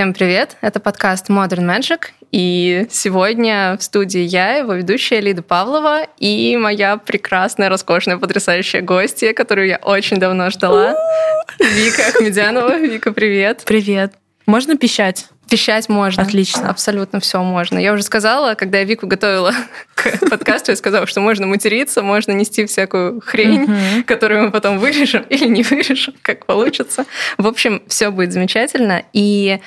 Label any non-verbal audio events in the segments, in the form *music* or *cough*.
Всем привет! Это подкаст Modern Magic, и сегодня в студии я, его ведущая Лида Павлова, и моя прекрасная, роскошная, потрясающая гостья, которую я очень давно ждала, Вика Ахмедянова. Вика, привет! Привет! Можно пищать? Пищать можно. Отлично. Абсолютно все можно. Я уже сказала, когда я Вику готовила *laughs* к подкасту, я сказала, что можно материться, можно нести всякую хрень, угу. которую мы потом вырежем или не вырежем, как получится. В общем, все будет замечательно. И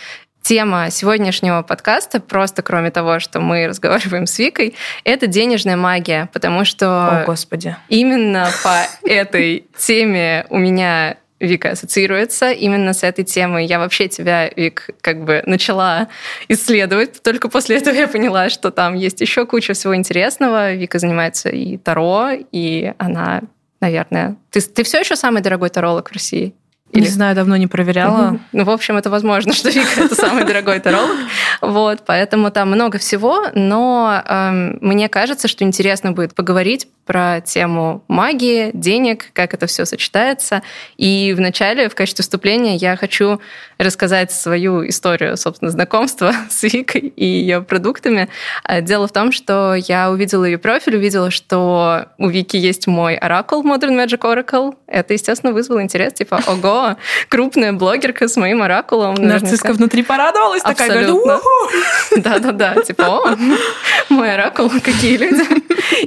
Тема сегодняшнего подкаста, просто кроме того, что мы *laughs* разговариваем с Викой, это денежная магия, потому что О, Господи. именно по этой теме у меня Вика ассоциируется именно с этой темой. Я вообще тебя, Вик, как бы начала исследовать. Только после этого я поняла, что там есть еще куча всего интересного. Вика занимается и Таро, и она, наверное... Ты, ты все еще самый дорогой таролог в России? Или... Не знаю, давно не проверяла. Ну, в общем, это возможно, что Вика это самый дорогой таролог. Вот, поэтому там много всего, но эм, мне кажется, что интересно будет поговорить про тему магии, денег, как это все сочетается. И вначале, в качестве вступления, я хочу рассказать свою историю, собственно, знакомства *laughs* с Викой и ее продуктами. А, дело в том, что я увидела ее профиль, увидела, что у Вики есть мой оракул Modern Magic Oracle. Это, естественно, вызвало интерес, типа, ого, *laughs* крупная блогерка с моим оракулом. Нарцисска внутри порадовалась такая, говорит, *laughs* Да-да-да, типа, о, мой оракул, какие люди.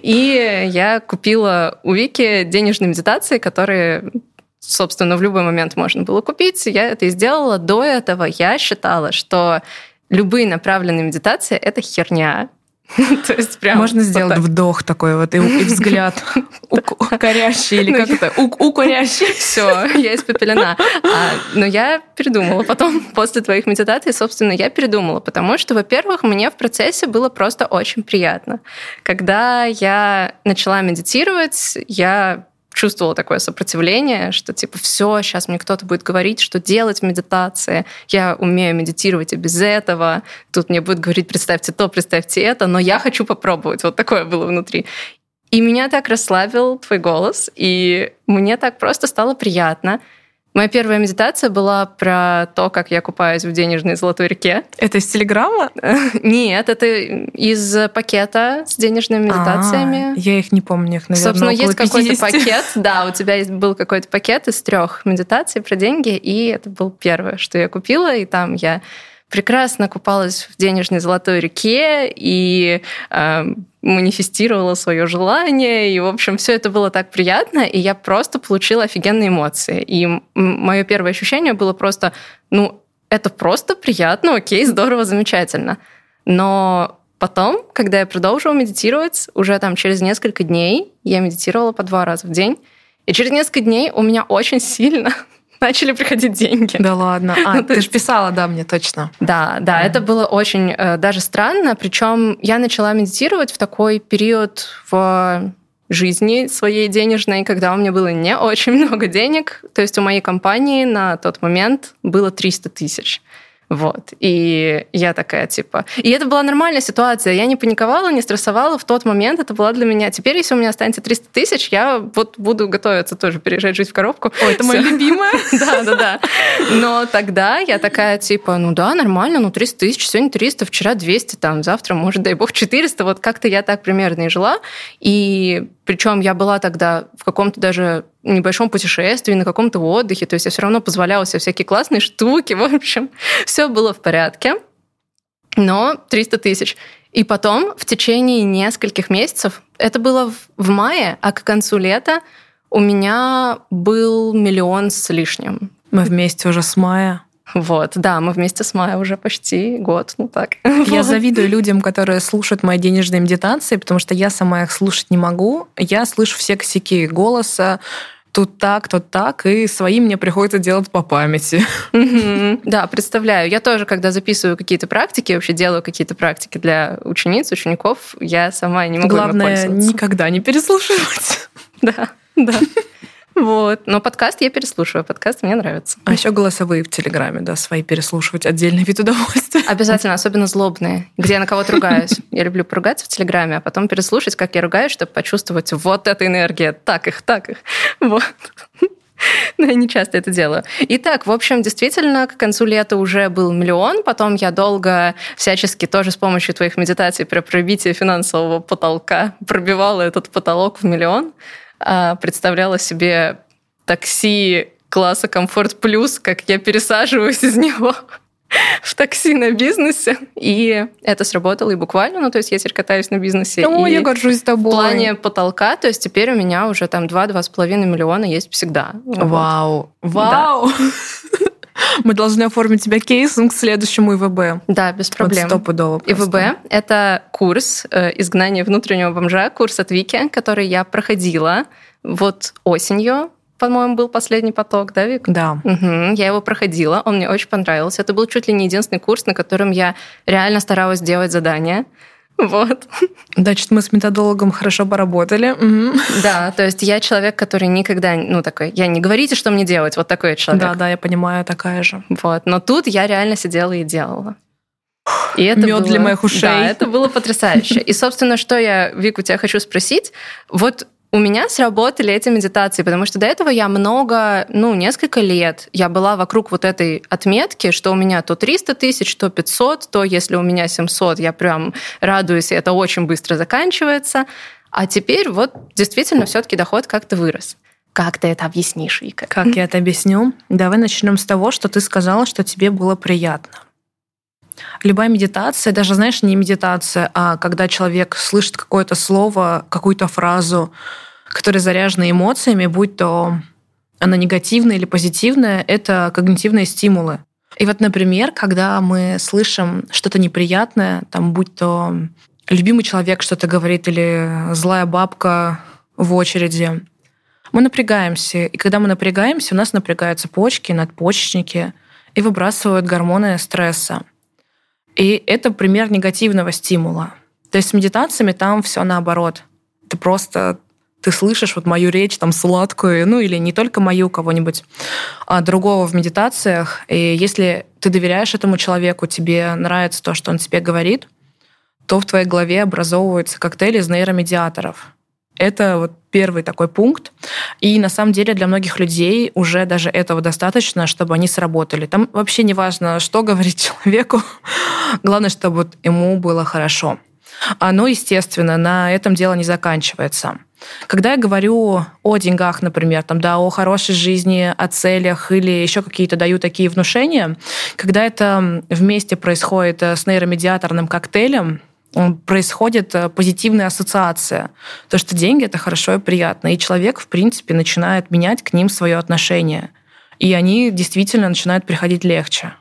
И я купила у Вики денежные медитации, которые собственно, в любой момент можно было купить. Я это и сделала. До этого я считала, что любые направленные медитации — это херня. *laughs* То есть прям Можно вот сделать так. вдох такой вот и, и взгляд *laughs* укорящий или как это? Укорящий. *laughs* Все, я испепелена. А, но я передумала потом, после твоих медитаций, собственно, я передумала, потому что, во-первых, мне в процессе было просто очень приятно. Когда я начала медитировать, я чувствовала такое сопротивление, что типа все, сейчас мне кто-то будет говорить, что делать в медитации. Я умею медитировать и без этого. Тут мне будет говорить, представьте то, представьте это, но я хочу попробовать. Вот такое было внутри. И меня так расслабил твой голос, и мне так просто стало приятно. Моя первая медитация была про то, как я купаюсь в денежной золотой реке. Это из Телеграма? *laughs* Нет, это из пакета с денежными медитациями. А, я их не помню, их, наверное, Собственно, есть какой-то пакет. *laughs* Да, у тебя был какой-то пакет из трех медитаций про деньги, и это был первое, что я купила, и там я прекрасно купалась в денежной золотой реке и э, манифестировала свое желание. И, в общем, все это было так приятно, и я просто получила офигенные эмоции. И мое первое ощущение было просто, ну, это просто приятно, окей, здорово, замечательно. Но потом, когда я продолжила медитировать, уже там через несколько дней, я медитировала по два раза в день, и через несколько дней у меня очень сильно *laughs* начали приходить деньги. Да ладно. А, *laughs* ну, ты же писала, да, мне точно. Да, да, это было очень э, даже странно. Причем я начала медитировать в такой период в жизни своей денежной, когда у меня было не очень *laughs* много денег. То есть у моей компании на тот момент было 300 тысяч. Вот. И я такая, типа... И это была нормальная ситуация. Я не паниковала, не стрессовала в тот момент. Это была для меня... Теперь, если у меня останется 300 тысяч, я вот буду готовиться тоже переезжать жить в коробку. Ой, это моя любимая. *laughs* Да, да, да. Но тогда я такая, типа, ну да, нормально, ну 300 тысяч, сегодня 300, вчера 200, там, завтра, может, дай бог, 400. Вот как-то я так примерно и жила. И причем я была тогда в каком-то даже небольшом путешествии, на каком-то отдыхе. То есть я все равно позволяла себе всякие классные штуки. *laughs* В общем, все было в порядке. Но 300 тысяч. И потом в течение нескольких месяцев, это было в мае, а к концу лета у меня был миллион с лишним. Мы вместе уже с мая. Вот, да, мы вместе с Майей уже почти год, ну так. *laughs* Я завидую людям, которые слушают мои денежные медитации, потому что я сама их слушать не могу. Я слышу все косяки голоса, тут так, тут так, и свои мне приходится делать по памяти. *laughs* Да, представляю. Я тоже, когда записываю какие-то практики, вообще делаю какие-то практики для учениц, учеников, я сама не могу Главное, никогда не переслушивать. *laughs* Да, да. Вот. Но подкаст я переслушиваю. Подкаст мне нравится. А еще голосовые в Телеграме, да, свои переслушивать. Отдельный вид удовольствия. Обязательно, особенно злобные, где я на кого-то ругаюсь. Я люблю поругаться в Телеграме, а потом переслушать, как я ругаюсь, чтобы почувствовать вот эта энергия. Так их, так их. Вот. Но я не часто это делаю. Итак, в общем, действительно, к концу лета уже был миллион. Потом я долго всячески тоже с помощью твоих медитаций про пробитие финансового потолка пробивала этот потолок в миллион. А, представляла себе такси класса комфорт плюс, как я пересаживаюсь из него в такси на бизнесе, и это сработало и буквально, ну, то есть я теперь катаюсь на бизнесе. О, я горжусь тобой. В плане потолка, то есть теперь у меня уже там 2-2,5 миллиона есть всегда. Вау, вот. вау! Да. *laughs* *laughs* Мы должны оформить тебя кейсом к следующему ИВБ. Да, без проблем. Вот стопудово. ИВБ — это курс э, «Изгнание внутреннего бомжа», курс от Вики, который я проходила вот осенью по-моему, был последний поток, да, Вик? Да. Угу. Я его проходила, он мне очень понравился. Это был чуть ли не единственный курс, на котором я реально старалась делать задания. Вот. Значит, мы с методологом хорошо поработали. Угу. Да, то есть я человек, который никогда, ну, такой, я не говорите, что мне делать, вот такой человек. Да, да, я понимаю, такая же. Вот, но тут я реально сидела и делала. И это Мед было, для моих ушей. Да, это было потрясающе. И, собственно, что я, Вик, у тебя хочу спросить. Вот у меня сработали эти медитации, потому что до этого я много, ну, несколько лет я была вокруг вот этой отметки, что у меня то 300 тысяч, то 500, то если у меня 700, я прям радуюсь, и это очень быстро заканчивается. А теперь вот действительно все-таки доход как-то вырос. Как ты это объяснишь, Вика? Как я это объясню? Давай начнем с того, что ты сказала, что тебе было приятно. Любая медитация, даже, знаешь, не медитация, а когда человек слышит какое-то слово, какую-то фразу, которая заряжена эмоциями, будь то она негативная или позитивная, это когнитивные стимулы. И вот, например, когда мы слышим что-то неприятное, там, будь то любимый человек что-то говорит или злая бабка в очереди, мы напрягаемся. И когда мы напрягаемся, у нас напрягаются почки, надпочечники и выбрасывают гормоны стресса. И это пример негативного стимула. То есть с медитациями там все наоборот. Это просто ты слышишь вот мою речь там сладкую, ну или не только мою, кого-нибудь а другого в медитациях. И если ты доверяешь этому человеку, тебе нравится то, что он тебе говорит, то в твоей голове образовывается коктейль из нейромедиаторов. Это вот первый такой пункт. И на самом деле для многих людей уже даже этого достаточно, чтобы они сработали. Там вообще не важно, что говорить *laughs* человеку. Главное, чтобы вот ему было хорошо. А, но, естественно, на этом дело не заканчивается. Когда я говорю о деньгах, например, там, да, о хорошей жизни, о целях или еще какие-то даю такие внушения, когда это вместе происходит э, с нейромедиаторным коктейлем, происходит э, позитивная ассоциация. То, что деньги — это хорошо и приятно. И человек, в принципе, начинает менять к ним свое отношение. И они действительно начинают приходить легче.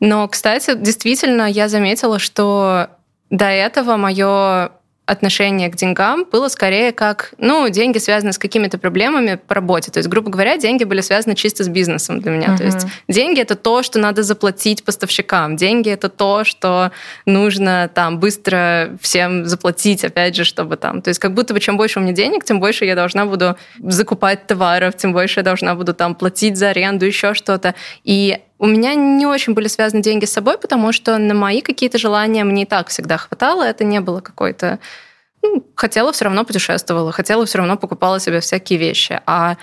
Но, кстати, действительно, я заметила, что до этого мое отношение к деньгам было скорее как, ну, деньги связаны с какими-то проблемами по работе. То есть, грубо говоря, деньги были связаны чисто с бизнесом для меня. Uh-huh. То есть деньги это то, что надо заплатить поставщикам. Деньги это то, что нужно там быстро всем заплатить, опять же, чтобы там. То есть, как будто бы чем больше у меня денег, тем больше я должна буду закупать товаров, тем больше я должна буду там платить за аренду, еще что-то. И у меня не очень были связаны деньги с собой, потому что на мои какие-то желания мне и так всегда хватало. Это не было какой-то... Ну, хотела, все равно путешествовала, хотела, все равно покупала себе всякие вещи. А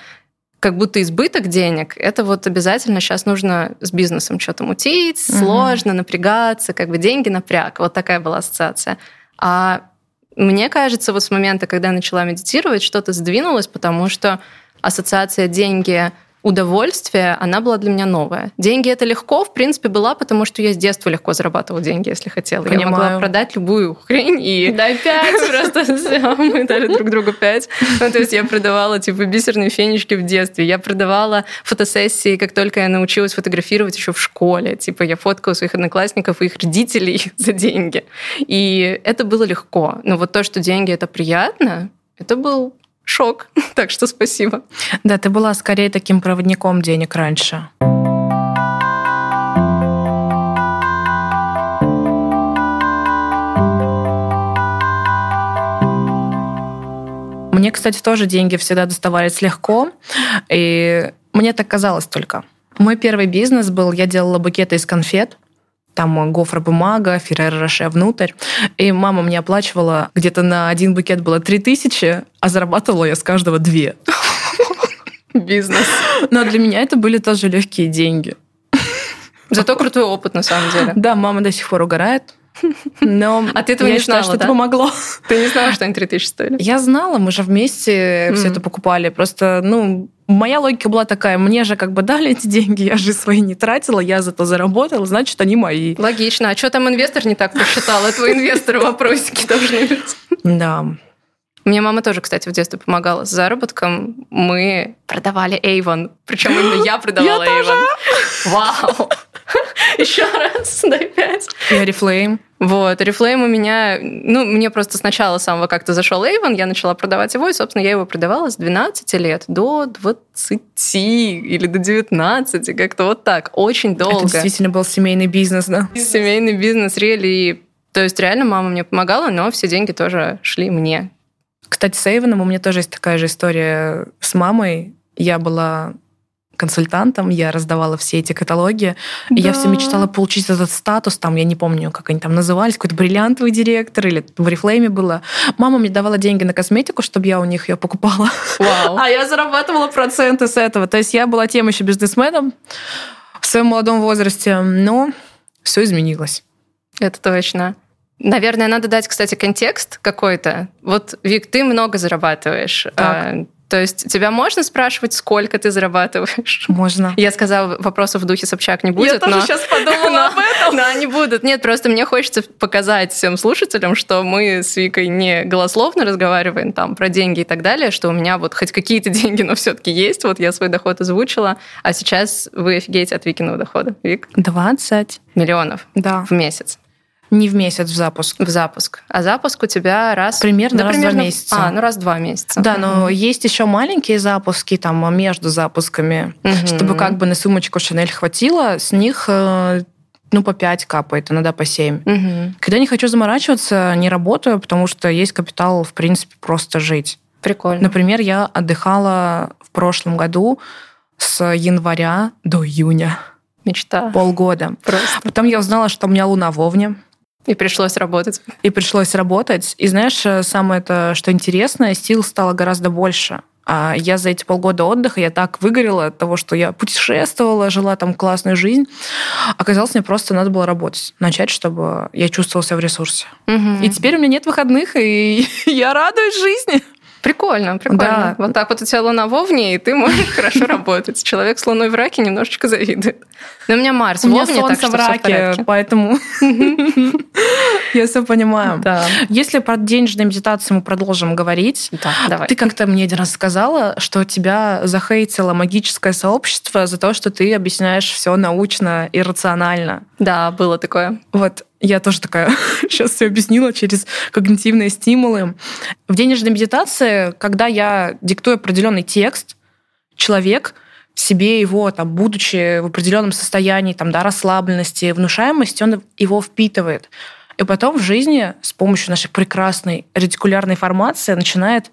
как будто избыток денег, это вот обязательно сейчас нужно с бизнесом что-то мутить, угу. сложно, напрягаться, как бы деньги напряг. Вот такая была ассоциация. А мне кажется, вот с момента, когда я начала медитировать, что-то сдвинулось, потому что ассоциация деньги удовольствие, она была для меня новая. Деньги это легко, в принципе, была, потому что я с детства легко зарабатывала деньги, если хотела. Понимаю. Я могла продать любую хрень и... Дай пять! *laughs* Просто все, мы дали друг другу пять. Ну, то есть я продавала, типа, бисерные фенечки в детстве. Я продавала фотосессии, как только я научилась фотографировать еще в школе. Типа, я фоткала своих одноклассников и их родителей *laughs* за деньги. И это было легко. Но вот то, что деньги это приятно, это был шок. *laughs* Так что спасибо. Да, ты была скорее таким проводником денег раньше. Мне, кстати, тоже деньги всегда доставались легко, и мне так казалось только. Мой первый бизнес был, я делала букеты из конфет, там гофра-бумага, Ферреро Роше внутрь. И мама мне оплачивала, где-то на один букет было 3 тысячи, а зарабатывала я с каждого две. Бизнес. Но для меня это были тоже легкие деньги. Зато крутой опыт, на самом деле. Да, мама до сих пор угорает. Но а ты этого я не считаю, знала, что да? это помогло. Ты не знала, что они 3000 стоили? Я знала, мы же вместе все это покупали. Просто, ну, моя логика была такая, мне же как бы дали эти деньги, я же свои не тратила, я зато заработала, значит, они мои. Логично. А что там инвестор не так посчитал? Это инвесторы вопросики должны быть. Да. Мне мама тоже, кстати, в детстве помогала с заработком. Мы продавали Avon. Причем именно я продавала Я тоже. Avon. Вау! *laughs* Еще раз, *laughs* дай пять. И Oriflame. Вот, Oriflame у меня, ну, мне просто сначала самого как-то зашел Avon, я начала продавать его, и, собственно, я его продавала с 12 лет до 20 или до 19, как-то вот так, очень долго. Это действительно был семейный бизнес, да? *laughs* Семейный бизнес, реально, то есть реально мама мне помогала, но все деньги тоже шли мне. Кстати, с Эйвеном у меня тоже есть такая же история с мамой. Я была консультантом, я раздавала все эти каталоги. Да. И я все мечтала получить этот статус, там, я не помню, как они там назывались, какой-то бриллиантовый директор или в Oriflame было. Мама мне давала деньги на косметику, чтобы я у них ее покупала. Вау. *laughs* А я зарабатывала проценты с этого. То есть я была тем еще бизнесменом в своем молодом возрасте, но все изменилось. Это точно. Наверное, надо дать, кстати, контекст какой-то. Вот, Вик, ты много зарабатываешь. Так. То есть тебя можно спрашивать, сколько ты зарабатываешь? Можно. Я сказала, вопросов в духе Собчак не будет. Я тоже но... сейчас подумала *laughs* об этом. Да, не будут. Нет, просто мне хочется показать всем слушателям, что мы с Викой не голословно разговариваем там про деньги и так далее, что у меня вот хоть какие-то *laughs* деньги, но все-таки есть. Вот я свой доход озвучила, а сейчас вы офигеете от Викиного дохода. Вик? 20. Миллионов Да. в месяц. Не в месяц в запуск. В запуск. А запуск у тебя раз... Примерно да, раз в примерно... два месяца. А, ну раз в два месяца. Да, но есть еще маленькие запуски там между запусками, Мгм. чтобы как бы на сумочку Шанель хватило, с них э, ну по 5 капает, иногда по 7. Мгм. Когда не хочу заморачиваться, не работаю, потому что есть капитал, в принципе, просто жить. Прикольно. Например, я отдыхала в прошлом году с января до июня. Мечта. Полгода. Просто. Потом я узнала, что у меня луна в Овне. И пришлось работать. И пришлось работать. И знаешь, э, самое это, что интересно, сил стало гораздо больше. А я за эти полгода отдыха, я так выгорела от того, что я путешествовала, жила там классную жизнь. Оказалось, мне просто надо было работать. Начать, чтобы я чувствовала себя в ресурсе. Мгм. И теперь у меня нет выходных, и *laughs* я радуюсь жизни. Прикольно, прикольно. Да. Вот так вот у тебя луна в Овне, и ты можешь хорошо *laughs* работать. Человек с луной в раке немножечко завидует. Но у меня Марс У меня солнце что в раке, поэтому *laughs* я все понимаю. Если про денежную медитацию мы продолжим говорить. Ты как-то мне один раз сказала, что тебя захейтило магическое сообщество за то, что ты объясняешь все научно и рационально. Да, было такое. Вот я тоже такая *laughs* сейчас все объяснила через когнитивные стимулы. В денежной медитации, когда я диктую определенный текст, человек себе его, там, будучи в определенном состоянии там, да, расслабленности, внушаемости, он его впитывает. И потом в жизни с помощью нашей прекрасной ретикулярной формации начинает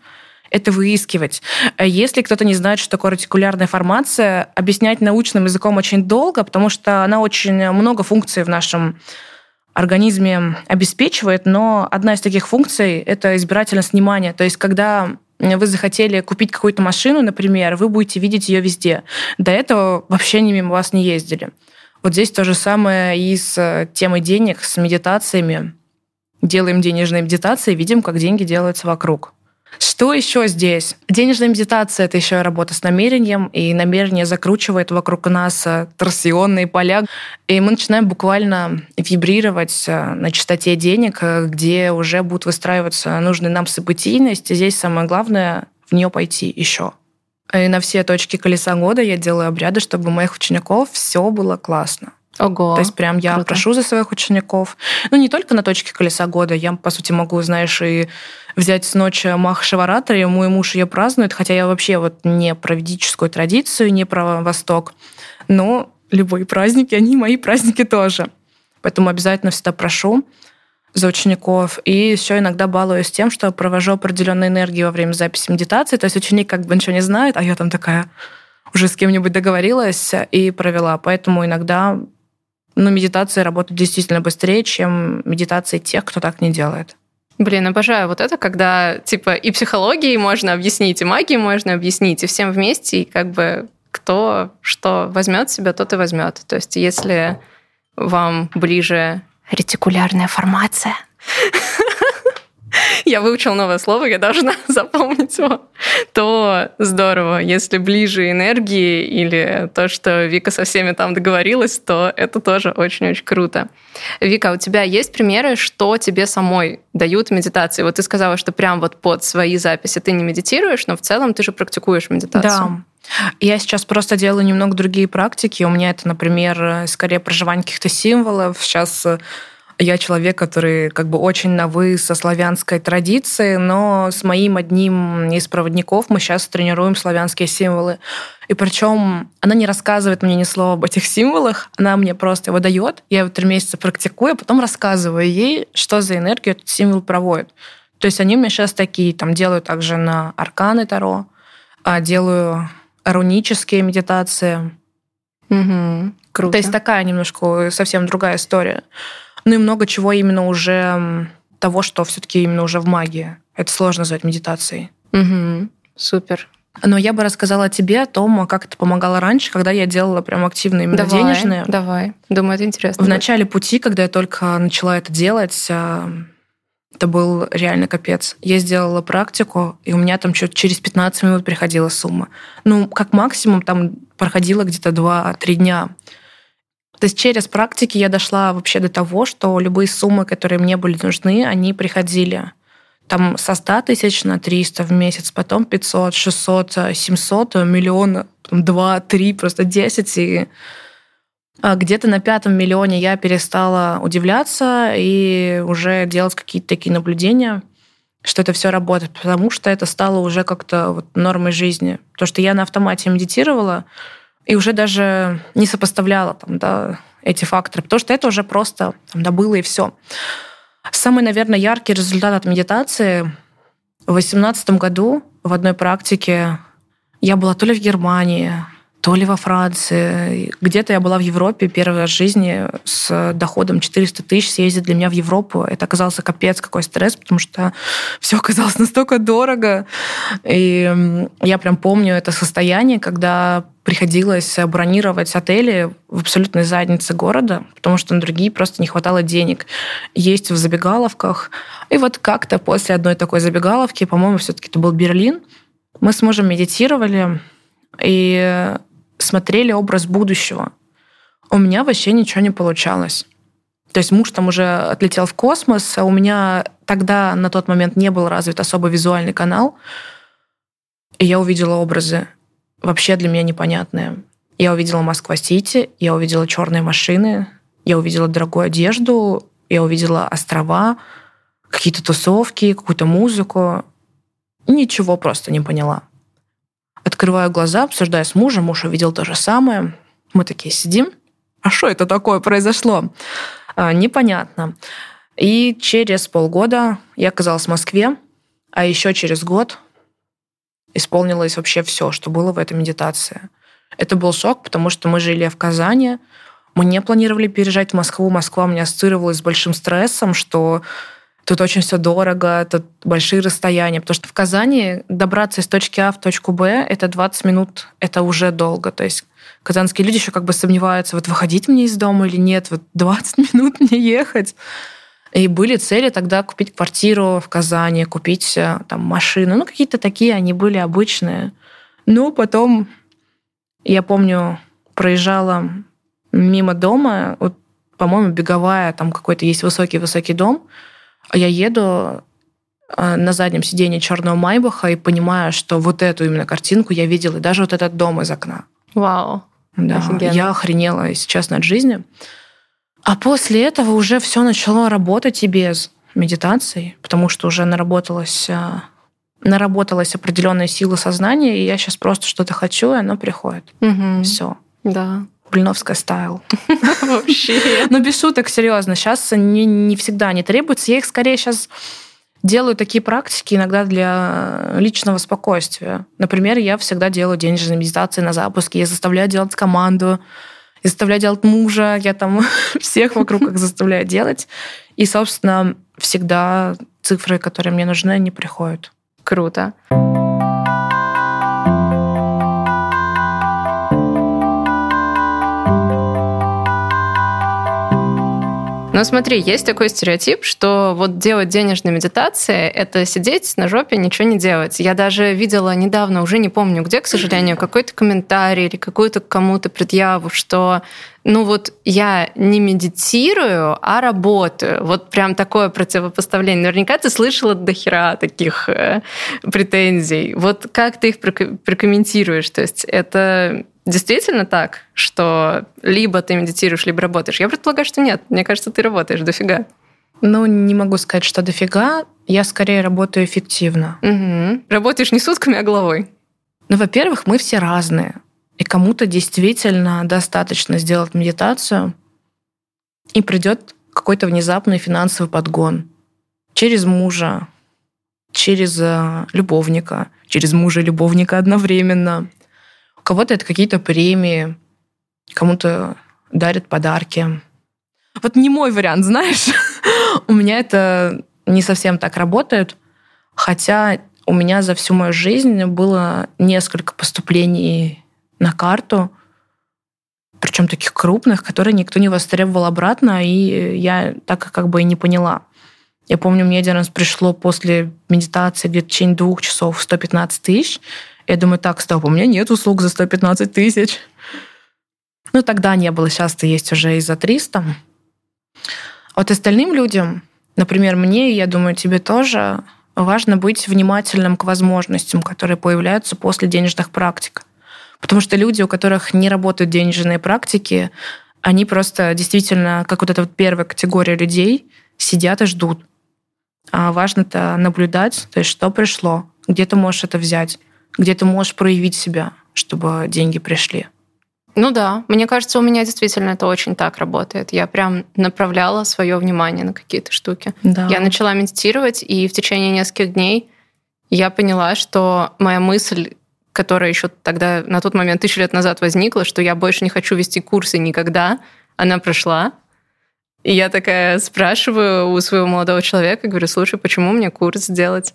это выискивать. А Если кто-то не знает, что такое ретикулярная формация, объяснять научным языком очень долго, потому что она очень много функций в нашем организме обеспечивает, но одна из таких функций — это избирательность внимания. То есть когда вы захотели купить какую-то машину, например, вы будете видеть ее везде. До этого вообще они мимо вас не ездили. Вот здесь то же самое и с э, темой денег, с медитациями. Делаем денежные медитации, видим, как деньги делаются вокруг. Что еще здесь? Денежная медитация — это еще работа с намерением, и намерение закручивает вокруг нас э, торсионные поля, и мы начинаем буквально вибрировать э, на частоте денег, э, где уже будут выстраиваться нужные нам событийность, и здесь самое главное — в нее пойти еще. И на все точки колеса года я делаю обряды, чтобы у моих учеников все было классно. Ого. То есть прям я круто. прошу за своих учеников. Ну, не только на точке колеса года. Я, по сути, могу, знаешь, и взять с ночи Мах Шиваратри. Мой муж ее празднует, хотя я вообще вот не про ведическую традицию, не про Восток. Но любые праздники, они мои праздники тоже. Поэтому обязательно всегда прошу за учеников. И еще иногда балуюсь тем, что провожу определенную энергию во время записи медитации. То есть ученик как бы ничего не знает, а я там такая уже с кем-нибудь договорилась и провела. Поэтому иногда ну, медитации работают действительно быстрее, чем медитации тех, кто так не делает. Блин, обожаю вот это, когда типа и психологией можно объяснить, и магией можно объяснить, и всем вместе, и как бы кто что возьмет себя, тот и возьмет. То есть если вам ближе ретикулярная формация, *laughs* я выучил новое слово, я должна *laughs* запомнить его, то здорово. Если ближе энергии или то, что Вика со всеми там договорилась, то это тоже очень-очень круто. Вика, а у тебя есть примеры, что тебе самой дают медитации? Вот ты сказала, что прям вот под свои записи ты не медитируешь, но в целом ты же практикуешь медитацию. Да. Я сейчас просто делаю немного другие практики. У меня это, например, скорее проживание каких-то символов. Сейчас я человек, который как бы очень на «вы» со славянской традицией, но с моим одним из проводников мы сейчас тренируем славянские символы. И причем она не рассказывает мне ни слова об этих символах, она мне просто его дает, я его три месяца практикую, а потом рассказываю ей, что за энергию этот символ проводит. То есть они у меня сейчас такие, там делаю также на арканы Таро, а делаю рунические медитации. Угу, круто. То есть такая немножко совсем другая история. Ну и много чего именно уже того, что все-таки именно уже в магии. Это сложно назвать медитацией. Угу. Супер. Но я бы рассказала тебе о том, как это помогало раньше, когда я делала прям активные именно давай, денежные. Давай, думаю, это интересно. В будет. начале пути, когда я только начала это делать, а, это был реально капец. Я сделала практику, и у меня там что-то через 15 минут приходила сумма. Ну, как максимум там проходило где-то 2-3 дня. То есть через практики я дошла вообще до того, что любые суммы, которые мне были нужны, они приходили там со 100 тысяч на 300 в месяц, потом 500, 600, 700, миллион, 2, 3, просто 10. И а, где-то на пятом миллионе я перестала удивляться и уже делать какие-то такие наблюдения, что это все работает, потому что это стало уже как-то вот нормой жизни. То, что я на автомате медитировала, и уже даже не сопоставляла там, да, эти факторы, потому что это уже просто там, да, было и все. Самый, наверное, яркий результат от медитации в 2018 году в одной практике я была то ли в Германии, то ли во Франции. Где-то я была в Европе первый раз в жизни с доходом 400 тысяч. Съездить для меня в Европу, это оказался капец какой стресс, потому что все оказалось настолько дорого. И я прям помню это состояние, когда приходилось бронировать отели в абсолютной заднице города, потому что на другие просто не хватало денег. Есть в забегаловках. И вот как-то после одной такой забегаловки, по-моему, все-таки это был Берлин, мы с мужем медитировали, и смотрели образ будущего. У меня вообще ничего не получалось. То есть муж там уже отлетел в космос, а у меня тогда на тот момент не был развит особо визуальный канал. И я увидела образы вообще для меня непонятные. Я увидела Москва-Сити, я увидела черные машины, я увидела дорогую одежду, я увидела острова, какие-то тусовки, какую-то музыку. Ничего просто не поняла. Открываю глаза, обсуждаю с мужем, муж увидел то же самое. Мы такие сидим. А что это такое произошло? А, непонятно. И через полгода я оказалась в Москве, а еще через год исполнилось вообще все, что было в этой медитации. Это был шок, потому что мы жили в Казани, мы не планировали переезжать в Москву. Москва у меня ассоциировалась с большим стрессом, что Тут очень все дорого, тут большие расстояния, потому что в Казани добраться из точки А в точку Б это 20 минут, это уже долго. То есть казанские люди еще как бы сомневаются, вот выходить мне из дома или нет, вот 20 *laughs* минут мне ехать. И были цели тогда купить квартиру в Казани, купить э, там машину, ну какие-то такие они были обычные. Но потом, я помню, проезжала мимо дома, вот, по-моему, беговая, там какой-то есть высокий-высокий дом, я еду а, на заднем сиденье черного Майбаха и понимаю, что вот эту именно картинку я видела, и даже вот этот дом из окна. Вау. Да, Офигенно. я охренела, если честно, от жизни. А после этого уже все начало работать и без медитации, потому что уже наработалась, а, наработалась определенная сила сознания, и я сейчас просто что-то хочу, и оно приходит. Угу. Все. Да. Блиновская стайл. *laughs* Вообще. Но без шуток, серьезно. Сейчас не, не всегда не требуется. Я их скорее сейчас делаю такие практики иногда для личного спокойствия. Например, я всегда делаю денежные медитации на запуске. Я заставляю делать команду. я заставляю делать мужа, я там *laughs* всех вокруг их заставляю делать. И, собственно, всегда цифры, которые мне нужны, они приходят. Круто. Но смотри, есть такой стереотип, что вот делать денежные медитации — это сидеть на жопе, ничего не делать. Я даже видела недавно, уже не помню где, к сожалению, какой-то комментарий или какую-то кому-то предъяву, что ну вот я не медитирую, а работаю. Вот прям такое противопоставление. Наверняка ты слышала до хера таких э, претензий. Вот как ты их прокомментируешь? То есть это действительно так, что либо ты медитируешь, либо работаешь? Я предполагаю, что нет. Мне кажется, ты работаешь дофига. Ну, не могу сказать, что дофига. Я скорее работаю эффективно. Угу. Работаешь не сутками, а головой. Ну, во-первых, мы все разные. И кому-то действительно достаточно сделать медитацию, и придет какой-то внезапный финансовый подгон через мужа, через э, любовника, через мужа и любовника одновременно – у кого-то это какие-то премии, кому-то дарят подарки. Вот не мой вариант, знаешь. *laughs* у меня это не совсем так работает. Хотя у меня за всю мою жизнь было несколько поступлений на карту, причем таких крупных, которые никто не востребовал обратно, и я так как бы и не поняла. Я помню, мне один раз пришло после медитации где-то в течение двух часов 115 тысяч, я думаю, так, стоп, у меня нет услуг за 115 тысяч. Ну, тогда не было, сейчас-то есть уже и за 300. Вот остальным людям, например, мне, я думаю, тебе тоже, важно быть внимательным к возможностям, которые появляются после денежных практик. Потому что люди, у которых не работают денежные практики, они просто действительно, как вот эта вот первая категория людей, сидят и ждут. А важно-то наблюдать, то есть что пришло, где ты можешь это взять где ты можешь проявить себя, чтобы деньги пришли. Ну да, мне кажется, у меня действительно это очень так работает. Я прям направляла свое внимание на какие-то штуки. Да. Я начала медитировать, и в течение нескольких дней я поняла, что моя мысль, которая еще тогда, на тот момент, тысячу лет назад возникла, что я больше не хочу вести курсы никогда, она прошла. И я такая спрашиваю у своего молодого человека, говорю, слушай, почему мне курс сделать?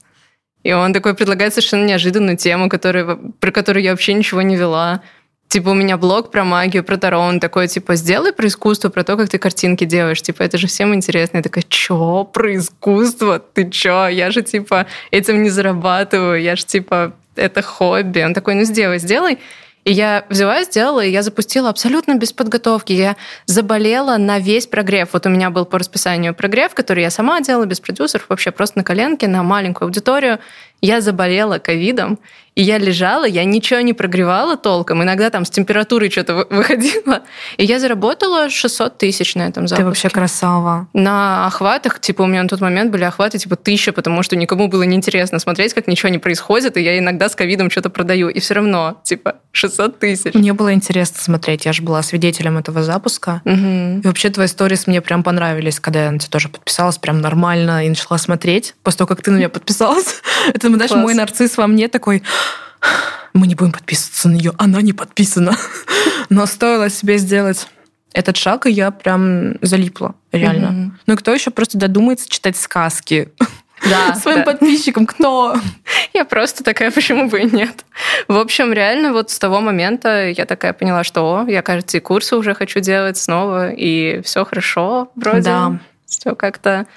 И он такой предлагает совершенно неожиданную тему, которую, про которую я вообще ничего не вела. Типа у меня блог про магию, про Таро, он такой, типа, сделай про искусство, про то, как ты картинки делаешь. Типа, это же всем интересно. Я такая, чё, про искусство? Ты чё? Я же, типа, этим не зарабатываю. Я же, типа, это хобби. Он такой, ну, сделай, сделай. И я взяла, сделала, и я запустила абсолютно без подготовки. Я заболела на весь прогрев. Вот у меня был по расписанию прогрев, который я сама делала, без продюсеров, вообще просто на коленке, на маленькую аудиторию. Я заболела ковидом, и я лежала, я ничего не прогревала толком. Иногда там с температурой что-то выходило. И я заработала 600 тысяч на этом запуске. Ты вообще красава. На охватах, типа, у меня на тот момент были охваты типа тысяча, потому что никому было неинтересно смотреть, как ничего не происходит, и я иногда с ковидом что-то продаю. И все равно, типа, 600 тысяч. Мне было интересно смотреть. Я же была свидетелем этого запуска. Угу. И вообще твои сторис мне прям понравились, когда я на тебя тоже подписалась прям нормально и начала смотреть. После того, как ты на меня подписалась. *laughs* Это, знаешь, мой нарцисс во мне такой мы не будем подписываться на нее, она не подписана. *laughs* Но стоило себе сделать этот шаг, и я прям залипла, реально. Mm-hmm. Ну и кто еще просто додумается читать сказки? Да, *laughs* своим да. подписчикам кто? Я просто такая, почему бы и нет. В общем, реально вот с того момента я такая поняла, что о, я, кажется, и курсы уже хочу делать снова, и все хорошо вроде. Да. Все как-то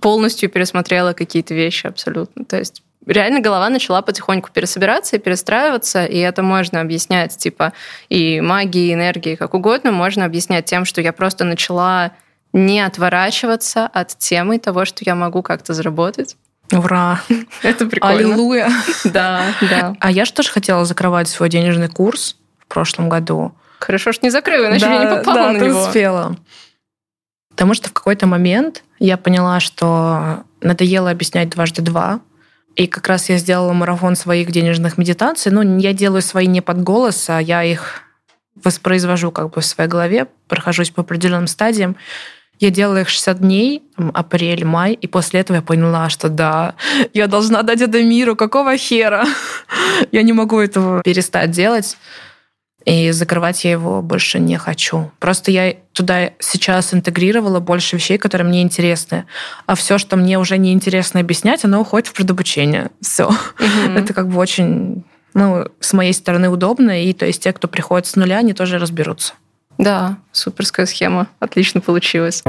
полностью пересмотрела какие-то вещи абсолютно. То есть реально голова начала потихоньку пересобираться и перестраиваться, и это можно объяснять, типа, и магией, и энергией, как угодно, можно объяснять тем, что я просто начала не отворачиваться от темы того, что я могу как-то заработать. Ура! *laughs* Это прикольно. Аллилуйя! *laughs* Да, да. А я же тоже хотела закрывать свой денежный курс в прошлом году. Хорошо, что не закрыла, иначе да, я не попала да, на ты него. успела. Потому что в какой-то момент я поняла, что надоело объяснять дважды два, и как раз я сделала марафон своих денежных медитаций. Ну, я делаю свои не под голос, а я их воспроизвожу как бы в своей голове, прохожусь по определенным стадиям. Я делала их 60 дней, апрель, май, и после этого я поняла, что да, я должна дать это миру, какого хера? *laughs* я не могу этого перестать делать. И закрывать я его больше не хочу. Просто я туда сейчас интегрировала больше вещей, которые мне интересны. А все, что мне уже не интересно объяснять, оно уходит в предобучение. Все. Mm-hmm. Это как бы очень, ну, с моей стороны удобно. И то есть те, кто приходит с нуля, они тоже разберутся. Да, суперская схема. Отлично получилось.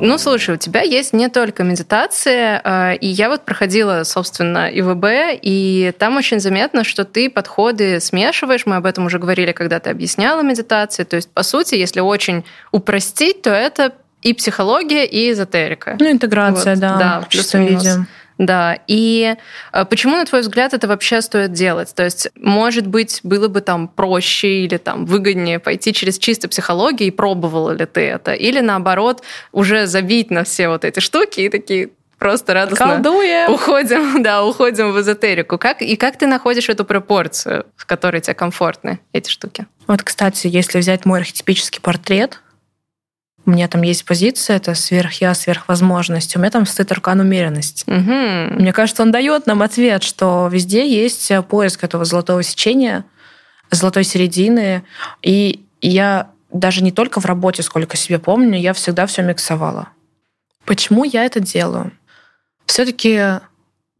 Ну, слушай, у тебя есть не только медитация, а, и я вот проходила, собственно, ИВБ, и там очень заметно, что ты подходы смешиваешь, мы об этом уже говорили, когда ты объясняла медитацию, то есть, по сути, если очень упростить, то это и психология, и эзотерика. Ну, интеграция, вот, да, да, в чистом виде. Да, и э, почему, на твой взгляд, это вообще стоит делать? То есть, может быть, было бы там проще или там выгоднее пойти через чисто психологию и пробовала ли ты это? Или наоборот, уже забить на все вот эти штуки и такие, просто радостно Колдуем. уходим, *laughs* да, уходим в эзотерику. Как, и как ты находишь эту пропорцию, в которой тебе комфортны эти штуки? Вот, кстати, если взять мой архетипический портрет, у меня там есть позиция, это сверх-я, сверхвозможность. У меня там стоит аркан умеренность. Угу. Мне кажется, он дает нам ответ, что везде есть поиск этого золотого сечения, золотой середины. И я даже не только в работе, сколько себе помню, я всегда все миксовала. Почему я это делаю? Все-таки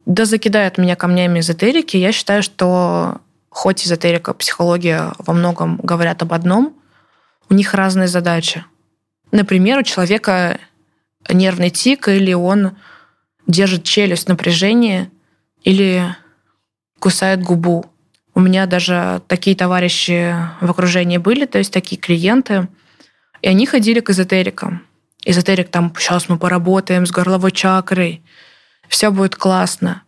да закидают меня камнями эзотерики. Я считаю, что хоть эзотерика, психология во многом говорят об одном, у них разные задачи. Например, у человека нервный тик, или он держит челюсть в напряжении, или кусает губу. У меня даже такие товарищи в окружении были, то есть такие клиенты, и они ходили к эзотерикам. Эзотерик там, сейчас мы поработаем с горловой чакрой, все будет классно.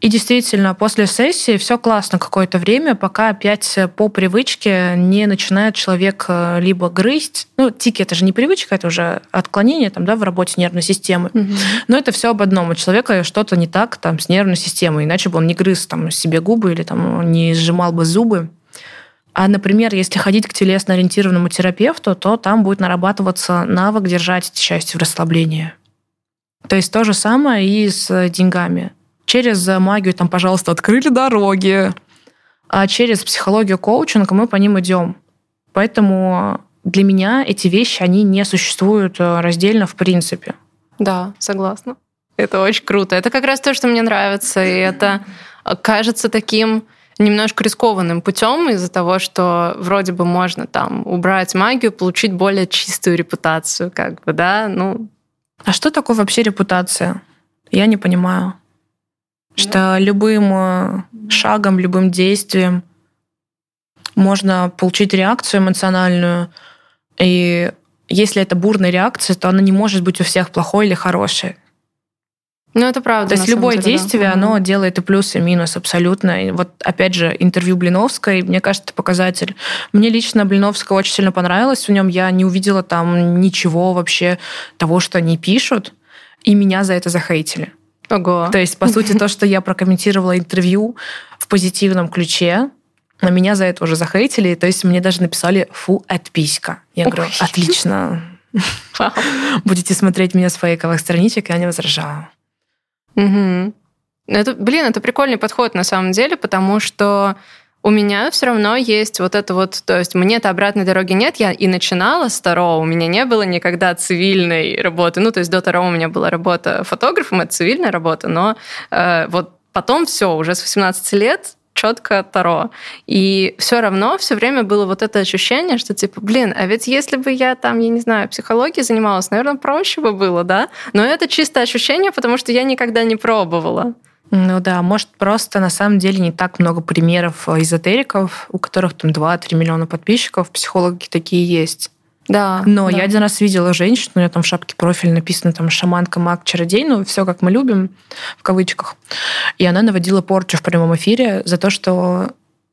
И действительно, после сессии все классно какое-то время, пока опять по привычке не начинает человек э, либо грызть, ну, тики это же не привычка, это уже отклонение там, да, в работе нервной системы. Угу. Но это все об одном. У человека что-то не так там с нервной системой, иначе бы он не грыз там себе губы или там не сжимал бы зубы. А, например, если ходить к телесно-ориентированному терапевту, то там будет нарабатываться навык держать эти части в расслаблении. То есть то же самое и с деньгами. Через магию там, пожалуйста, открыли дороги, а через психологию коучинга мы по ним идем. Поэтому для меня эти вещи, они не существуют э, раздельно в принципе. Да, согласна. Это очень круто. Это как раз то, что мне нравится. И это кажется таким немножко рискованным путем из-за того, что вроде бы можно там убрать магию, получить более чистую репутацию, как бы, да, ну. А что такое вообще репутация? Я не понимаю. Что любым э, шагом, любым действием можно получить реакцию эмоциональную. И если это бурная реакция, то она не может быть у всех плохой или хорошей. Ну, это правда. То есть любое деле, действие, да. оно делает и плюс, и минус абсолютно. И вот, опять же, интервью Блиновской, мне кажется, это показатель. Мне лично Блиновская очень сильно понравилась. В нем я не увидела там ничего вообще того, что они пишут, и меня за это захейтили. Ого. То есть, по сути, то, что я прокомментировала интервью в позитивном ключе, на меня за это уже захейтили. То есть мне даже написали «фу, отписька». Я говорю, отлично. Будете смотреть меня с фейковых страничек, я не возражаю. Угу. Это, блин, это прикольный подход на самом деле, потому что у меня все равно есть вот это вот, то есть мне-то обратной дороги нет, я и начинала с Таро, у меня не было никогда цивильной работы, ну, то есть до Таро у меня была работа фотографом, это цивильная работа, но э, вот потом все, уже с 18 лет четко Таро. И все равно все время было вот это ощущение, что типа, блин, а ведь если бы я там, я не знаю, психологией занималась, наверное, проще бы было, да? Но это чисто ощущение, потому что я никогда не пробовала. Ну да, может, просто на самом деле не так много примеров э, эзотериков, у которых там 2-3 миллиона подписчиков, психологи такие есть. Да. Но да. я один раз видела женщину, у нее там в шапке профиль написано там шаманка, маг, чародей, ну все как мы любим, в кавычках. И она наводила порчу в прямом эфире за то, что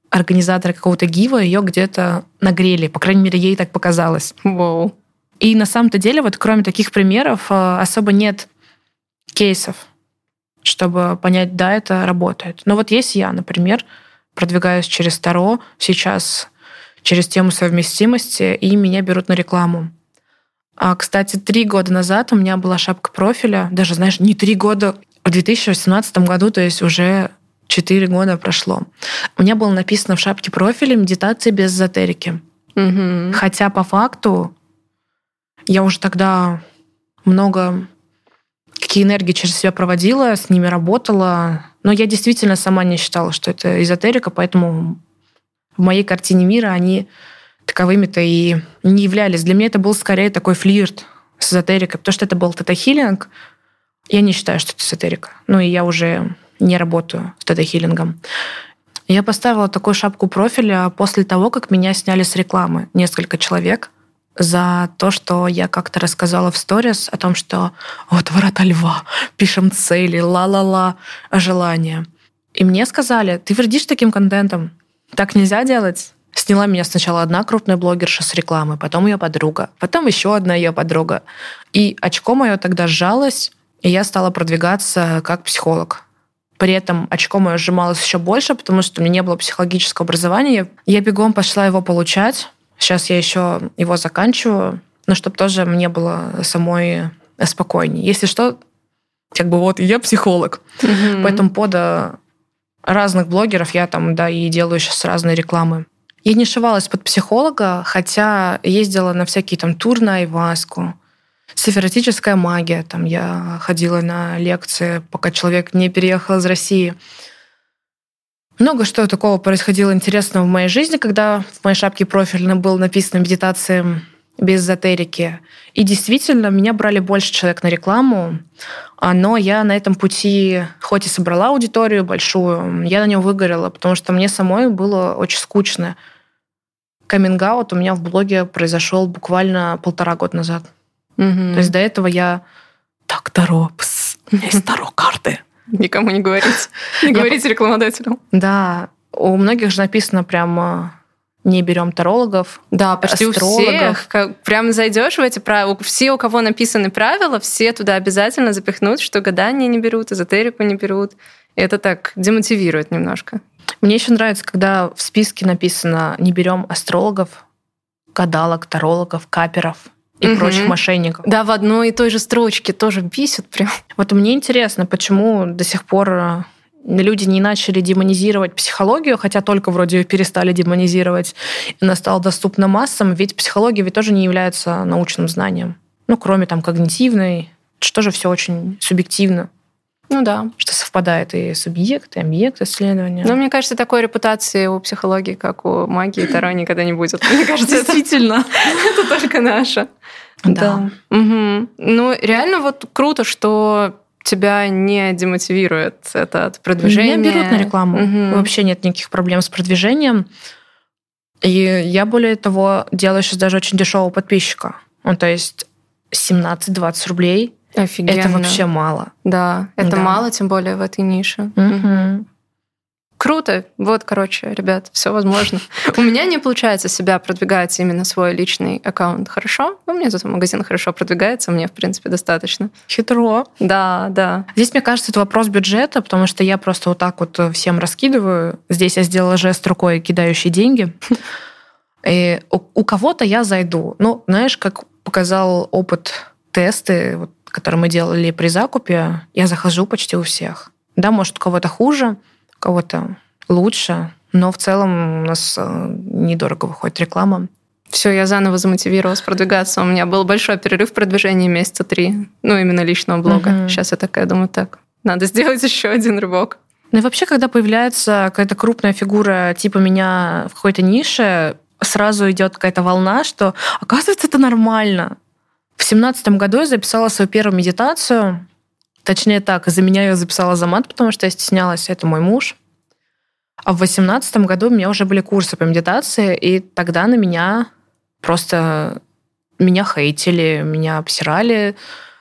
организаторы какого-то гива ее где-то нагрели. По крайней мере, ей так показалось. Вау. И на самом-то деле, вот кроме таких примеров, э, особо нет кейсов чтобы понять, да, это работает. Но вот есть я, например, продвигаюсь через Таро, сейчас через тему совместимости, и меня берут на рекламу. А, кстати, три года назад у меня была шапка профиля, даже, знаешь, не три года, в 2018 году, то есть уже четыре года прошло. У меня было написано в шапке профиля «Медитация без эзотерики». Мгм. Хотя по факту я уже тогда много какие энергии через себя проводила, с ними работала. Но я действительно сама не считала, что это эзотерика, поэтому в моей картине мира они таковыми-то и не являлись. Для меня это был скорее такой флирт с эзотерикой, потому что это был тета-хиллинг. Я не считаю, что это эзотерика. Ну и я уже не работаю с тета-хиллингом. Я поставила такую шапку профиля после того, как меня сняли с рекламы несколько человек за то, что я как-то рассказала в сторис о том, что вот ворота льва, пишем цели, ла-ла-ла, желания. И мне сказали, ты вредишь таким контентом, так нельзя делать. Сняла меня сначала одна крупная блогерша с рекламы, потом ее подруга, потом еще одна ее подруга. И очко мое тогда сжалось, и я стала продвигаться как психолог. При этом очко мое сжималось еще больше, потому что у меня не было психологического образования. Я бегом пошла его получать. Сейчас я еще его заканчиваю, но чтобы тоже мне было самой спокойнее. Если что, как бы вот я психолог. Мгм. Поэтому под э, разных блогеров я там, да, и делаю сейчас разные рекламы. Я не шивалась под психолога, хотя ездила на всякие там тур на Айваску, сиферетическая магия. Там я ходила на лекции, пока человек не переехал из России. Много что такого происходило интересного в моей жизни, когда в моей шапке профильно было написано «Медитация без эзотерики». И действительно, меня брали больше человек на рекламу, а, но я на этом пути, хоть и собрала аудиторию большую, я на нем выгорела, потому что мне самой было очень скучно. каминг у меня в блоге произошел буквально полтора года назад. Мгм. То есть до этого я так, Таро, пс, у меня есть *laughs* Таро карты. Никому не говорить. *laughs* Не говорите рекламодателям. Да, у многих же написано прямо не берем тарологов. Да, почти у Астрологов. всех. Как, прям зайдешь в эти правила. Все, у кого написаны правила, все туда обязательно запихнут, что гадания не берут, эзотерику не берут. И это так демотивирует немножко. Мне еще нравится, когда в списке написано не берем астрологов, гадалок, тарологов, каперов и Мгм. прочих мошенников. Да, в одной и той же строчке тоже бесит прям. *laughs* Вот мне интересно, почему до сих пор э, люди не начали демонизировать психологию, хотя только вроде ее перестали демонизировать, и она стала доступна массам, ведь психология ведь тоже не является научным знанием. Ну, кроме там когнитивной, что же все очень субъективно, Ну да. что совпадает и субъект, и объект исследования. Но мне кажется, такой репутации у психологии, как у магии Таро, никогда не будет. Мне кажется, Действительно. *laughs* это только наша. Да. Ну, реально вот круто, что тебя не демотивирует это от продвижения. Меня берут на рекламу. Вообще нет никаких проблем с продвижением. И я, более того, делаю сейчас даже очень дешевого подписчика. Ну, то есть 17-20 рублей Офигенно. это вообще мало. Да, это Да. мало, тем более в этой нише. Мгм. Круто. Вот, короче, ребят, все возможно. *laughs* У меня не получается себя продвигать именно свой личный аккаунт хорошо. У меня зато магазин хорошо продвигается, мне, в принципе, достаточно. Хитро. Да, да. Здесь, мне кажется, это вопрос бюджета, потому что я просто вот так вот всем раскидываю. Здесь я сделала жест рукой, кидающий деньги. *laughs* И у, у кого-то я зайду. Ну, знаешь, как показал опыт тесты, вот, которые мы делали при закупе, я захожу почти у всех. Да, может, у кого-то хуже, у кого-то лучше, но в целом у нас э, недорого выходит реклама. Все, я заново замотивировалась продвигаться. У меня был большой перерыв в продвижении месяца три. Ну, именно личного блога. Мгм. Сейчас я такая думаю, так, надо *laughs* сделать еще один рывок. Ну и вообще, когда появляется какая-то крупная фигура типа меня в какой-то нише, сразу идет какая-то волна, что оказывается это нормально. В семнадцатом году я записала свою первую медитацию. Точнее так, за меня ее записала Замат, потому что я стеснялась, это мой муж. А в восемнадцатом году у меня уже были курсы по медитации, и тогда на меня просто меня хейтили, меня обсирали.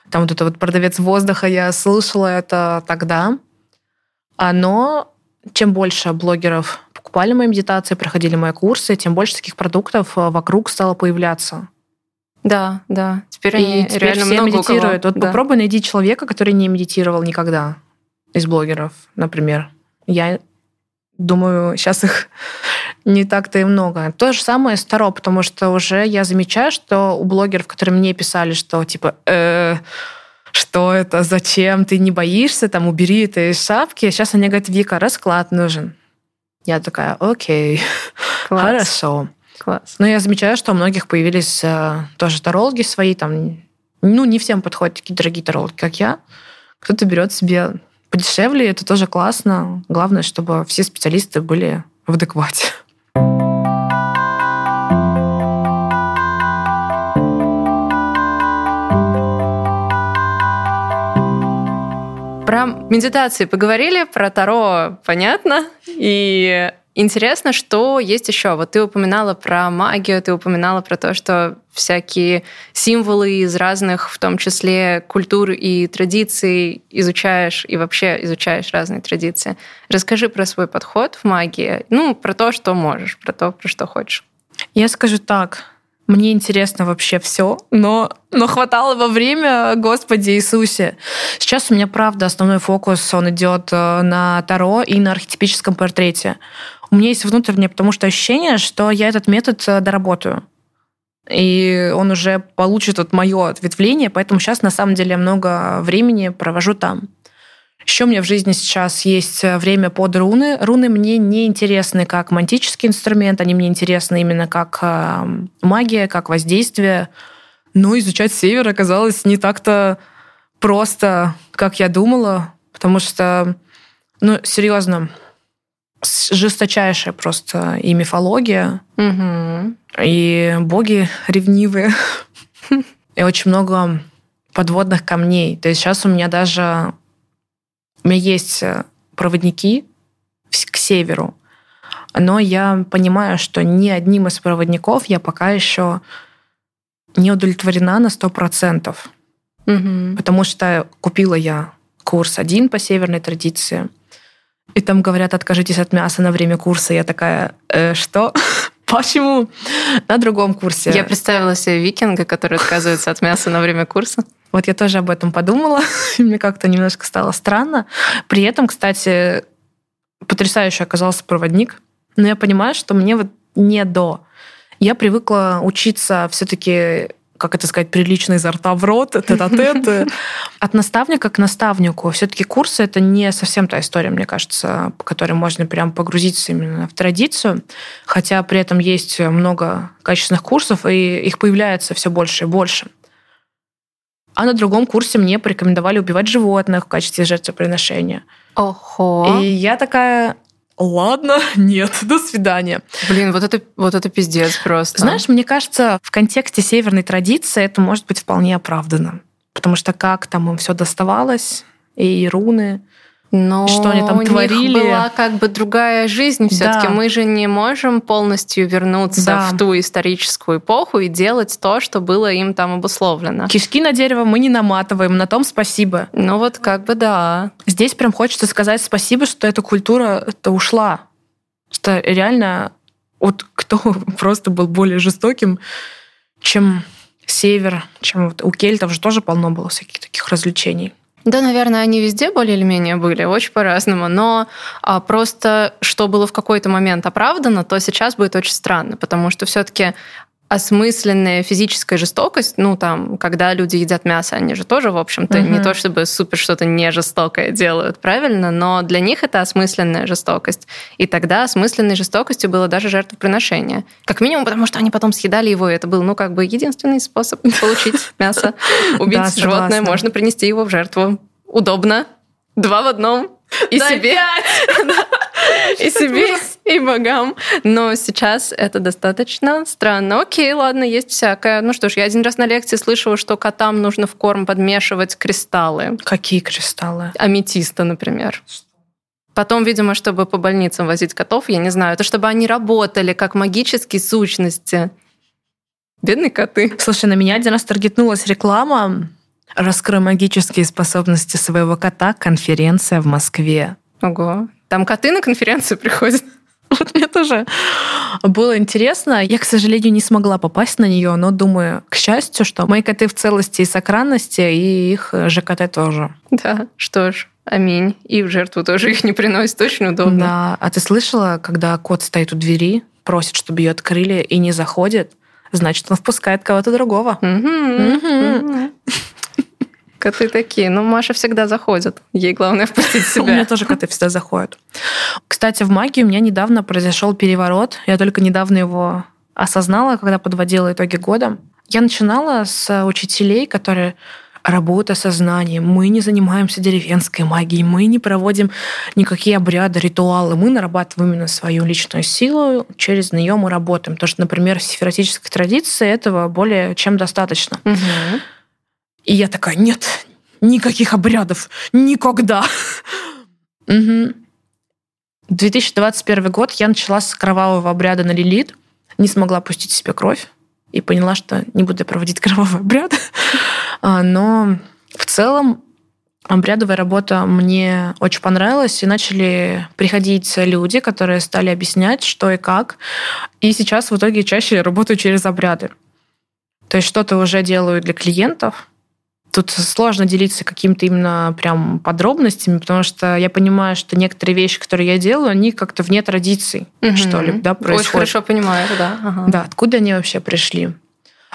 Там вот это вот продавец воздуха, я слышала это тогда. А, Но чем больше блогеров покупали мои медитации, проходили мои курсы, тем больше таких продуктов э, вокруг стало появляться. Да, да. Теперь И они теперь реально все много медитируют. Вот Да. попробуй найди человека, который не медитировал никогда из блогеров, например. Я думаю, сейчас их *laughs* не так-то и много. То же самое с Таро, потому что уже я замечаю, что у блогеров, которые мне писали, что типа э, что это, зачем, ты не боишься, там, убери это из шапки. Сейчас они говорят, Вика, расклад нужен. Я такая, окей, *laughs* Класс. хорошо. Класс. Но я замечаю, что у многих появились э, тоже тарологи свои, там, ну, не всем подходят такие дорогие тарологи, как я. Кто-то берет себе подешевле, это тоже классно. Главное, чтобы все специалисты были в адеквате. Про медитации поговорили, про Таро понятно. И интересно, что есть еще. Вот ты упоминала про магию, ты упоминала про то, что всякие символы из разных, в том числе культур и традиций изучаешь и вообще изучаешь разные традиции. Расскажи про свой подход в магии, ну, про то, что можешь, про то, про что хочешь. Я скажу так. Мне интересно вообще все, но, но хватало во время, Господи Иисусе. Сейчас у меня, правда, основной фокус, он идет э, на Таро и на архетипическом портрете. У меня есть внутреннее, потому что ощущение, что я этот метод э, доработаю. И он уже получит вот мое ответвление, поэтому сейчас на самом деле много времени провожу там. Еще у меня в жизни сейчас есть э, время под руны. Руны мне не интересны как мантический инструмент, они мне интересны именно как э, магия, как воздействие. Но изучать север оказалось не так-то просто, как я думала, потому что, ну, серьезно, жесточайшая просто и мифология, угу. и боги ревнивые, *laughs* и очень много подводных камней. То есть сейчас у меня даже у меня есть э, проводники к северу, но я понимаю, что ни одним из проводников я пока еще не удовлетворена на 100%. Угу. Потому что купила я курс один по северной традиции, и там говорят, откажитесь от мяса на время курса. Я такая, э, что? *laughs* Почему? На другом курсе. Я представила себе викинга, который отказывается от мяса на время курса. Вот я тоже об этом подумала, *laughs* мне как-то немножко стало странно. При этом, кстати, потрясающе оказался проводник, но я понимаю, что мне вот не до. Я привыкла учиться все-таки как это сказать, прилично изо рта в рот, тет-а-тет. *laughs* От наставника к наставнику. Все-таки курсы — это не совсем та история, мне кажется, по которой можно прям погрузиться именно в традицию. Хотя при этом есть много качественных курсов, и их появляется все больше и больше. А на другом курсе мне порекомендовали убивать животных в качестве жертвоприношения. Ого. И я такая, ладно, *laughs* нет, до свидания. Блин, вот это, вот это пиздец просто. Знаешь, мне кажется, в контексте северной традиции это может быть вполне оправдано. Потому что как там им все доставалось, и руны, но что они там у творили. Них была как бы другая жизнь все-таки. Да. Мы же не можем полностью вернуться Да. в ту историческую эпоху и делать то, что было им там обусловлено. Кишки на дерево мы не наматываем, на том спасибо. Ну вот как бы да. Здесь прям хочется сказать спасибо, что эта культура-то ушла. Что реально вот кто *laughs* просто был более жестоким, чем север, чем вот у кельтов же тоже полно было всяких таких развлечений. Да, наверное, они везде более или менее были, очень по-разному, но а, просто что было в какой-то момент оправдано, то сейчас будет очень странно, потому что все-таки осмысленная физическая жестокость, ну там, когда люди едят мясо, они же тоже, в общем-то, Мгм. не то чтобы супер что-то не жестокое делают, правильно, но для них это осмысленная жестокость. И тогда осмысленной жестокостью было даже жертвоприношение. Как минимум, потому что они потом съедали его, и это был, ну, как бы единственный способ *laughs* получить мясо. Убить животное, можно принести его в жертву. Удобно. Два в одном. И себе, *laughs* *laughs* и себе, и богам. Но сейчас это достаточно странно. Окей, ладно, есть всякое. Ну что ж, я один раз на лекции слышала, что котам нужно в корм подмешивать кристаллы. Какие кристаллы? Аметиста, например. Потом, видимо, чтобы по больницам возить котов, я не знаю, это чтобы они работали как магические сущности. Бедные коты. Слушай, на меня один раз таргетнулась реклама «Раскрой магические способности своего кота. Конференция в Москве». Ого. Там коты на конференцию приходят. *laughs* Вот мне тоже было интересно. Я, к сожалению, не смогла попасть на нее, но думаю, к счастью, что мои коты в целости и сохранности, и их ЖКТ тоже. Да, что ж, аминь. И в жертву тоже их не приносит, очень удобно. Да. А ты слышала, когда кот стоит у двери, просит, чтобы ее открыли, и не заходит, значит, он впускает кого-то другого. Коты такие. Ну, Маша всегда заходит. Ей главное впустить себя. *laughs* У меня тоже коты всегда заходят. Кстати, в магии у меня недавно произошел переворот. Я только недавно его осознала, когда подводила итоги года. Я начинала с учителей, которые работа сознанием. Мы не занимаемся деревенской магией, мы не проводим никакие обряды, ритуалы. Мы нарабатываем именно свою личную силу, через нее мы работаем. Потому что, например, в сифиратической традиции этого более чем достаточно. Угу. И я такая, нет, никаких обрядов, никогда. Угу. 2021 год я начала с кровавого обряда на Лилит, не смогла пустить себе кровь и поняла, что не буду проводить *laughs* кровавый обряд. А, но в целом обрядовая работа мне очень понравилась, и начали приходить люди, которые стали объяснять, что и как. И сейчас в итоге чаще работаю через обряды. То есть что-то уже делаю для клиентов, Тут сложно делиться какими-то именно прям подробностями, потому что я понимаю, что некоторые вещи, которые я делаю, они как-то вне традиций, угу. что ли, да, происходят. Очень хорошо понимаю, да. Ага. Да, откуда они вообще пришли.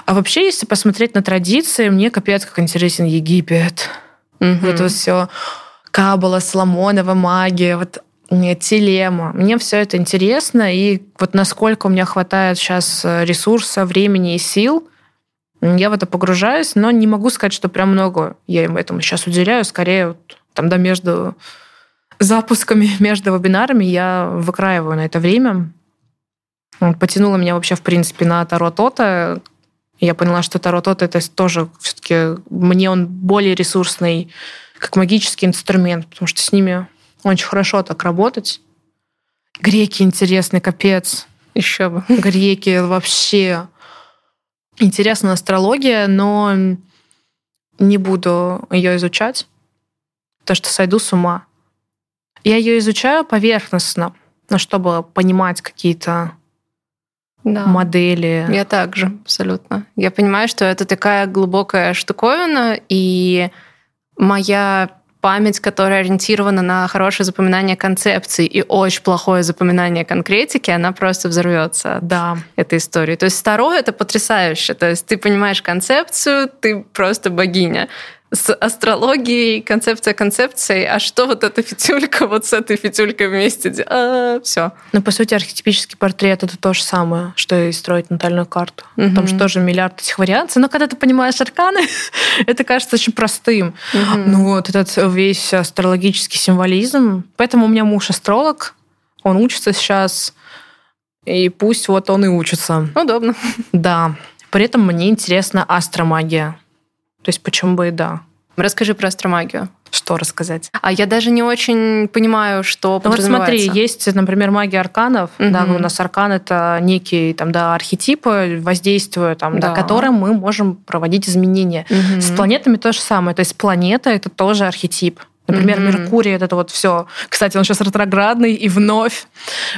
А вообще, если посмотреть на традиции, мне капец как интересен Египет. Угу. Вот это все Кабала, Соломонова, магия, вот телема. Мне все это интересно, и вот насколько у меня хватает сейчас ресурса, времени и сил – я в это погружаюсь, но не могу сказать, что прям много я им этому сейчас уделяю. Скорее, вот, там, да, между запусками, *laughs* между вебинарами я выкраиваю на это время. Потянуло меня вообще, в принципе, на Таро Тота. Я поняла, что Таро Тота это тоже все-таки мне он более ресурсный, как магический инструмент, потому что с ними очень хорошо так работать. Греки интересный, капец. Еще бы. *laughs* Греки вообще Интересна астрология, но не буду ее изучать, потому что сойду с ума. Я ее изучаю поверхностно, но чтобы понимать какие-то да. модели. Я также, абсолютно. Я понимаю, что это такая глубокая штуковина, и моя память, которая ориентирована на хорошее запоминание концепций и очень плохое запоминание конкретики, она просто взорвется да. этой истории. То есть второе это потрясающе. То есть ты понимаешь концепцию, ты просто богиня с астрологией, концепция концепцией, а что вот эта фитюлька вот с этой фитюлькой вместе? А, все. Ну, по сути, архетипический портрет это то же самое, что и строить натальную карту. Угу. Там же тоже миллиард этих вариаций. Но когда ты понимаешь арканы, *laughs* это кажется очень простым. Угу. Ну вот этот весь астрологический символизм. Поэтому у меня муж астролог, он учится сейчас, и пусть вот он и учится. Удобно. Да. При этом мне интересна астромагия. То есть почему бы и да. Расскажи про астромагию. Что рассказать? А я даже не очень понимаю, что ну, Вот смотри, есть, например, магия арканов. Угу. Да, у нас аркан это некие там, да, архетипы воздействия, там, да. Да, которым мы можем проводить изменения. Угу. С планетами то же самое. То есть планета это тоже архетип. Например, mm-hmm. Меркурий это вот все. Кстати, он сейчас ретроградный и вновь.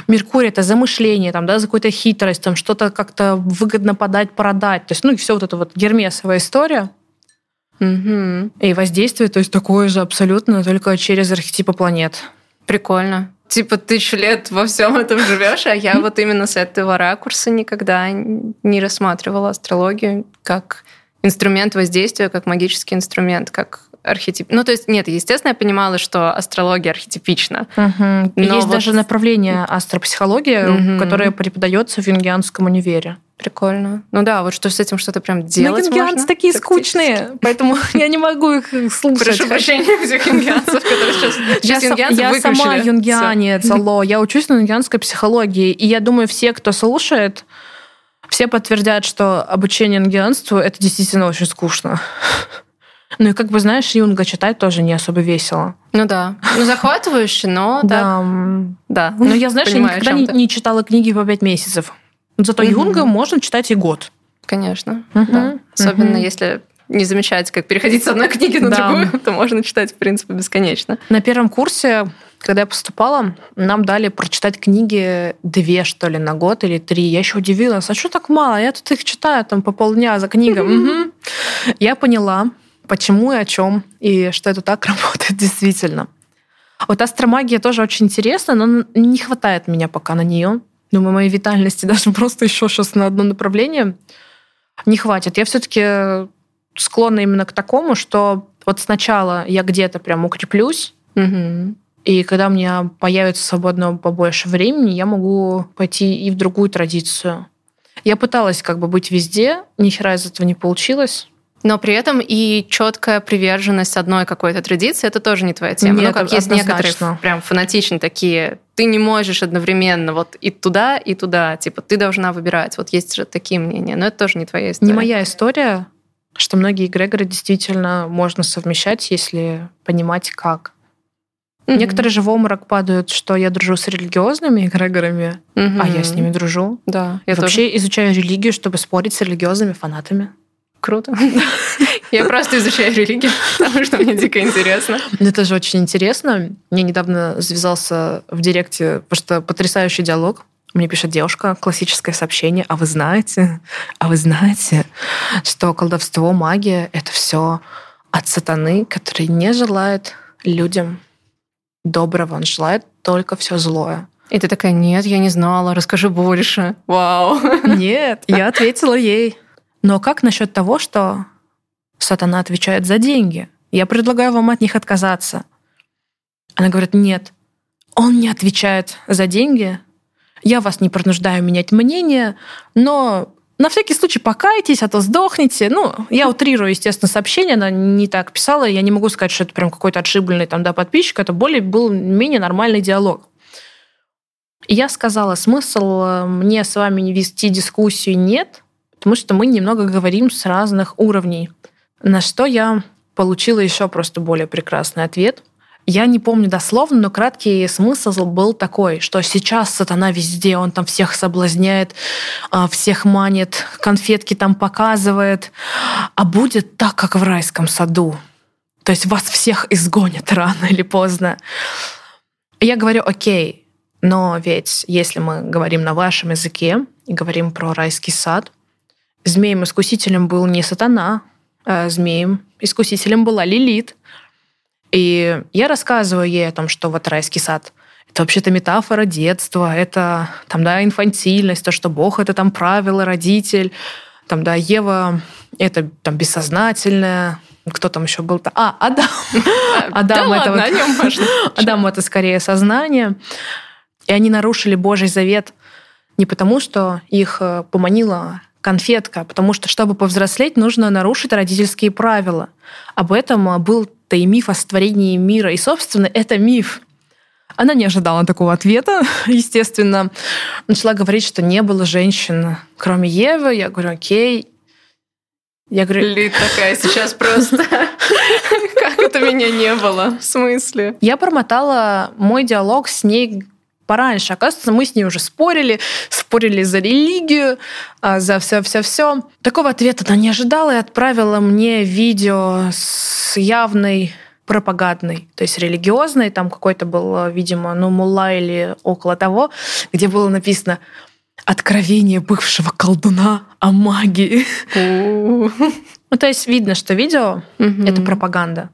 Меркурий это замышление, там, да, за какую-то хитрость, там что-то как-то выгодно подать, продать. То есть, ну и все вот это вот гермесовая история. Угу. И воздействие, то есть такое же абсолютно, только через архетипы планет. Прикольно. Типа тысячу лет во всем этом живешь, а я вот именно с этого ракурса никогда не рассматривала астрологию как инструмент воздействия, как магический инструмент, как архетип. Ну, то есть, нет, естественно, я понимала, что астрология архетипична. Угу. Есть вот... даже направление астропсихология, угу. которое преподается в Юнгианском универе. Прикольно. Ну да, вот что с этим что-то прям делать Но юнгианцы такие скучные, поэтому *laughs* я не могу их слушать. Прошу прощения всех юнгианцев, которые сейчас, сейчас Я сама юнгианец, алло. Я учусь на юнгианской психологии, и я думаю, все, кто слушает, все подтвердят, что обучение юнгианству – это действительно очень скучно. *laughs* Ну и как бы, знаешь, Юнга читать тоже не особо весело. Ну да. Ну захватывающе, но да. Да. Но я, знаешь, я никогда не, не читала книги по пять месяцев. Зато угу. Юнга можно читать и год. Конечно. Угу. Да. Особенно угу. если не замечать, как переходить с одной книги на да. другую, *laughs* то можно читать, в принципе, бесконечно. На первом курсе, когда я поступала, нам дали прочитать книги две, что ли, на год или три. Я еще удивилась, а что так мало? Я тут их читаю там по полдня за книгом. *laughs* Я поняла, почему и о чем, и что это так *laughs* работает действительно. Вот астромагия тоже очень интересна, но не хватает меня пока на нее. Думаю, моей витальности *laughs* даже просто еще сейчас на одно направление не хватит. Я все-таки склонна именно к такому, что вот сначала я где-то прям укреплюсь, Мгм. и когда у меня появится свободного побольше времени, я могу пойти и в другую традицию. Я пыталась как бы быть везде, ни хера из этого не получилось. Но при этом и четкая приверженность одной какой-то традиции это тоже не твоя тема. Нет, ну, как есть некоторые прям фанатичные такие. Ты не можешь одновременно вот и туда, и туда. Типа, ты должна выбирать. Вот есть же такие мнения. Но это тоже не твоя история. Не моя история, что многие эгрегоры действительно можно совмещать, если понимать как. Мгм. Некоторые же в обморок падают, что я дружу с религиозными эгрегорами, Мгм. а я с ними дружу. Да. Я вообще изучаю религию, чтобы спорить с религиозными фанатами. Круто. *laughs* Я просто изучаю религию, *laughs* потому что мне дико интересно. Это же очень интересно. Мне недавно завязался в директе просто потрясающий диалог. Мне пишет девушка, классическое сообщение. А вы знаете, а вы знаете, что колдовство, магия — это все от сатаны, который не желает людям доброго. Он желает только все злое. И ты такая, нет, я не знала, расскажи больше. Вау. Нет, я ответила ей. Но как насчет того, что сатана отвечает за деньги? Я предлагаю вам от них отказаться. Она говорит, нет, он не отвечает за деньги. Я вас не принуждаю менять мнение, но на всякий случай покайтесь, а то сдохнете. Ну, я утрирую, естественно, сообщение, она не так писала, я не могу сказать, что это прям какой-то отшибленный там, да, подписчик, это более был менее нормальный диалог. Я сказала, смысл э, мне с вами вести дискуссию нет, потому что мы немного говорим с разных уровней. На что я получила еще просто более прекрасный ответ. Я не помню дословно, но краткий смысл был такой, что сейчас сатана везде, он там всех соблазняет, а, всех манит, конфетки там показывает, а будет так, как в райском саду. То есть вас всех изгонят рано или поздно. Я говорю, окей, но ведь если мы говорим на вашем языке и говорим про райский сад, змеем-искусителем был не сатана, а змеем-искусителем была Лилит. И я рассказываю ей о том, что вот райский сад — это вообще-то метафора детства, это там, да, инфантильность, то, что Бог — это там правило, родитель, там, да, Ева — это там бессознательное, кто там еще был-то? А, Адам. *laughs* Адам да это ладно, вот-. *laughs* Адам это скорее сознание. И они нарушили Божий завет не потому, что их э, поманила конфетка, а потому что, чтобы повзрослеть, нужно нарушить родительские правила. Об этом э, был-то и миф о сотворении мира. И, собственно, это миф. Она не ожидала такого ответа, *laughs* естественно. Начала говорить, что не было женщин, кроме Евы. Я говорю, окей. Я говорю, Лид *laughs* такая сейчас просто. Как это меня не было? В смысле? Я промотала мой диалог с ней пораньше. Оказывается, мы с ней уже спорили, спорили за религию, а, за все-все-все. Такого ответа она не ожидала и отправила мне видео с явной пропагандной, то есть религиозной. Там какой-то был, видимо, ну, мулла или около того, где было написано «Откровение бывшего колдуна о магии». Ну, то есть видно, что видео — это пропаганда.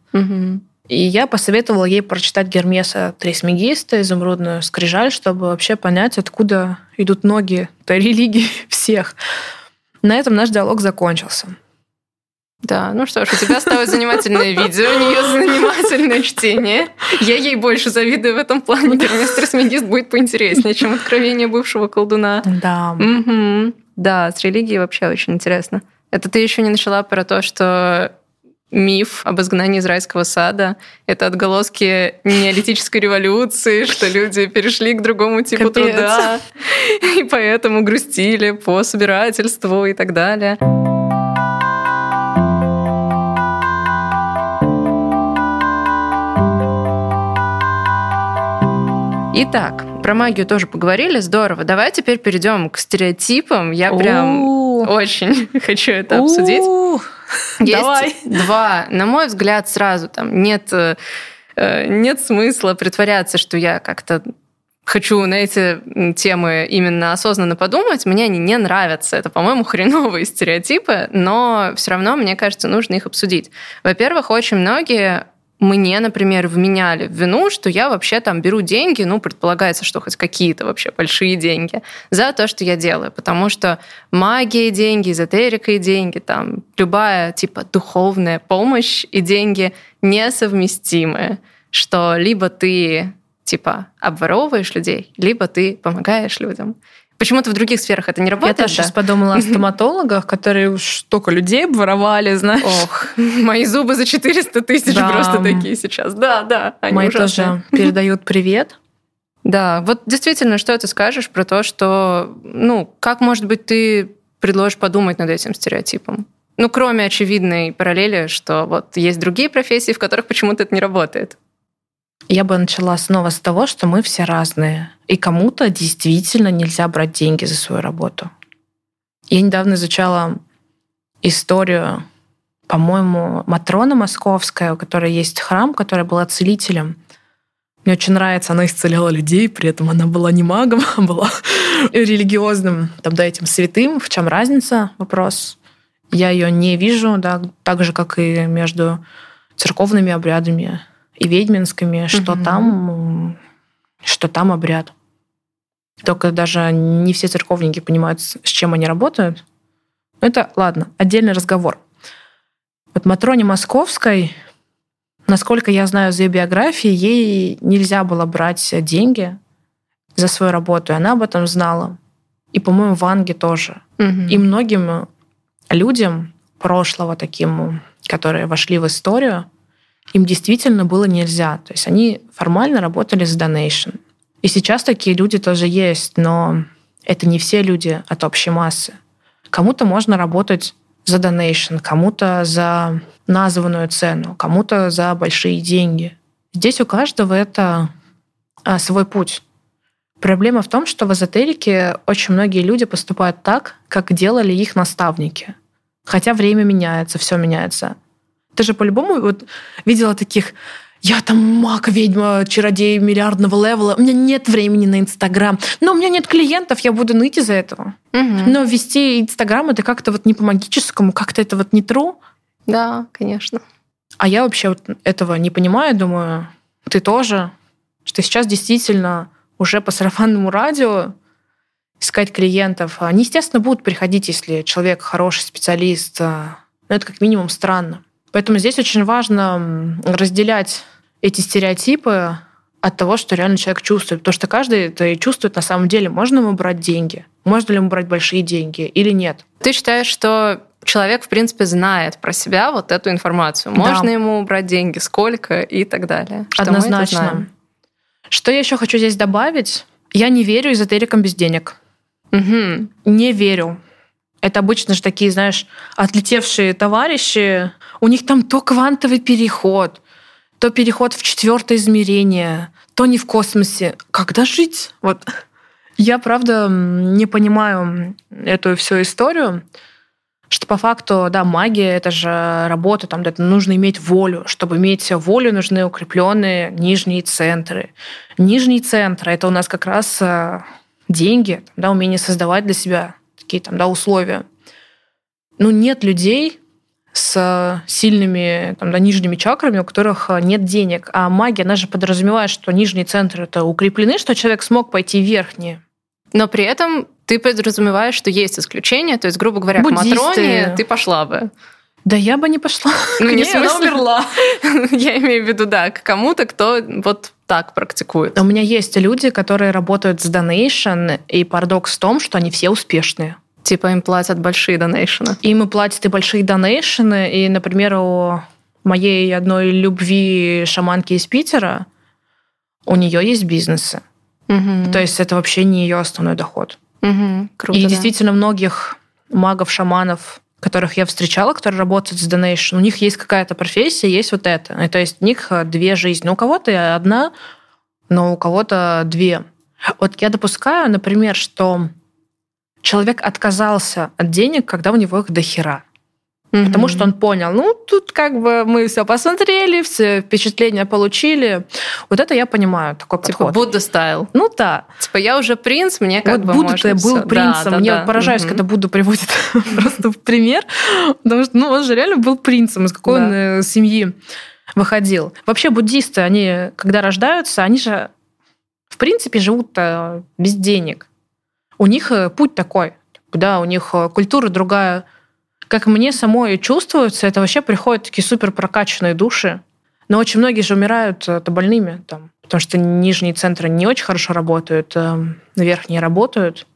И я посоветовала ей прочитать Гермеса Трисмегиста, изумрудную скрижаль, чтобы вообще понять, откуда идут ноги той *laughs* религии всех. На этом наш диалог закончился. Да, ну что ж, у тебя осталось занимательное видео, у нее занимательное чтение. Я ей больше завидую в этом плане. Гермес Трисмегист будет поинтереснее, чем откровение бывшего колдуна. Да. Да, с религией вообще очень интересно. Это ты еще не начала про то, что миф об изгнании из райского сада — это отголоски неолитической революции, что люди перешли к другому типу Капец. труда, и поэтому грустили по собирательству и так далее. Итак, про магию тоже поговорили, здорово. Давай теперь перейдем к стереотипам. Я прям очень *laughs* хочу это обсудить. Есть Давай. два, на мой взгляд, сразу там нет, э, э, нет смысла притворяться, что я как-то хочу на эти темы именно осознанно подумать. Мне они не нравятся. Это, по-моему, *laughs* хреновые стереотипы, но все равно, мне кажется, нужно их обсудить. Во-первых, очень многие мне, например, вменяли в вину, что я вообще там беру деньги, ну, предполагается, что хоть какие-то вообще большие деньги, за то, что я делаю. Потому что магия и деньги, эзотерика и деньги, там, любая, типа, духовная помощь и деньги несовместимые. Что либо ты, типа, обворовываешь людей, либо ты помогаешь людям. Почему-то в других сферах это не работает. Я тоже да? сейчас подумала о стоматологах, которые уж столько людей обворовали, знаешь. Ох, мои зубы за 400 тысяч да. просто такие сейчас. Да, да, они Мои ужасные. тоже *laughs* передают привет. Да, вот действительно, что ты скажешь про то, что, ну, как, может быть, ты предложишь подумать над этим стереотипом? Ну, кроме очевидной параллели, что вот есть другие профессии, в которых почему-то это не работает. Я бы начала снова с того, что мы все разные. И кому-то действительно нельзя брать деньги за свою работу. Я недавно изучала историю, по-моему, Матрона Московская, у которой есть храм, которая была целителем. Мне очень нравится, она исцеляла людей, при этом она была не магом, *laughs* а была религиозным, там, да, этим святым. В чем разница? Вопрос. Я ее не вижу, да, так же, как и между церковными обрядами и ведьминскими, что угу. там, что там обряд. Только даже не все церковники понимают, с чем они работают. Это, ладно, отдельный разговор. Вот Матроне Московской, насколько я знаю из ее биографии, ей нельзя было брать деньги за свою работу, и она об этом знала. И, по-моему, Ванге тоже. Угу. И многим людям прошлого таким, которые вошли в историю, им действительно было нельзя. То есть они формально работали с donation. И сейчас такие люди тоже есть, но это не все люди от общей массы. Кому-то можно работать за donation, кому-то за названную цену, кому-то за большие деньги. Здесь у каждого это а, свой путь. Проблема в том, что в эзотерике очень многие люди поступают так, как делали их наставники. Хотя время меняется, все меняется. Ты же по-любому вот видела таких я там маг, ведьма, чародей миллиардного левела, у меня нет времени на Инстаграм, но у меня нет клиентов, я буду ныть из-за этого. Угу. Но вести Инстаграм это как-то вот не по магическому, как-то это вот не true. Да, конечно. А я вообще вот этого не понимаю, думаю, ты тоже, что сейчас действительно уже по сарафанному радио искать клиентов. Они, естественно, будут приходить, если человек хороший специалист. Но это как минимум странно. Поэтому здесь очень важно разделять эти стереотипы от того, что реально человек чувствует. Потому что каждый это и чувствует на самом деле, можно ему брать деньги, можно ли ему брать большие деньги или нет. Ты считаешь, что человек, в принципе, знает про себя вот эту информацию. Можно да. ему брать деньги, сколько и так далее. Что Однозначно. Что я еще хочу здесь добавить? Я не верю эзотерикам без денег. Угу. Не верю. Это обычно же такие, знаешь, отлетевшие товарищи. У них там то квантовый переход, то переход в четвертое измерение, то не в космосе. Когда жить? Вот. Я, правда, не понимаю эту всю историю, что по факту, да, магия — это же работа, там это нужно иметь волю. Чтобы иметь волю, нужны укрепленные нижние центры. Нижние центры — это у нас как раз э, деньги, да, умение создавать для себя такие там, да, условия. Ну, нет людей с сильными там, да, нижними чакрами, у которых нет денег. А магия, она же подразумевает, что нижние центры это укреплены, что человек смог пойти верхние. Но при этом ты подразумеваешь, что есть исключения, то есть, грубо говоря, Буддисты. к Матроне ты пошла бы. Да я бы не пошла. *laughs* Ну, не смысле... умерла. *laughs* я имею в виду, да, к кому-то, кто вот так практикует. У меня есть люди, которые работают с donation, и парадокс в том, что они все успешные. Типа им платят большие донейшены. Им и платят и большие донейшены. И, например, у моей одной любви шаманки из Питера, у нее есть бизнесы. Угу. То есть это вообще не ее основной доход. Угу. Круто, и да. действительно многих магов, шаманов, которых я встречала, которые работают с Donation, у них есть какая-то профессия, есть вот это. И то есть у них э, две жизни. У кого-то одна, но у кого-то две. Вот я допускаю, например, что человек отказался от денег, когда у него их дохера. Mm-hmm. Потому что он понял, ну, тут как бы мы все посмотрели, все впечатления получили. Вот это я понимаю, такой типа подход. Будда стайл. Ну да. Типа я уже принц, мне как вот бы Будда ты был все. принцем. Да, да, Мне да. поражаюсь, mm-hmm. когда Будда приводит *laughs* просто в пример, потому что ну, он же реально был принцем, из какой он э, семьи. выходил. Вообще буддисты, они, когда рождаются, они же, в принципе, живут без денег. У них э, путь такой, да, у них э, культура другая. Как мне самой чувствуется, это вообще приходят такие супер прокачанные души. Но очень многие же умирают это больными, там, потому что нижние центры не очень хорошо работают, верхние работают.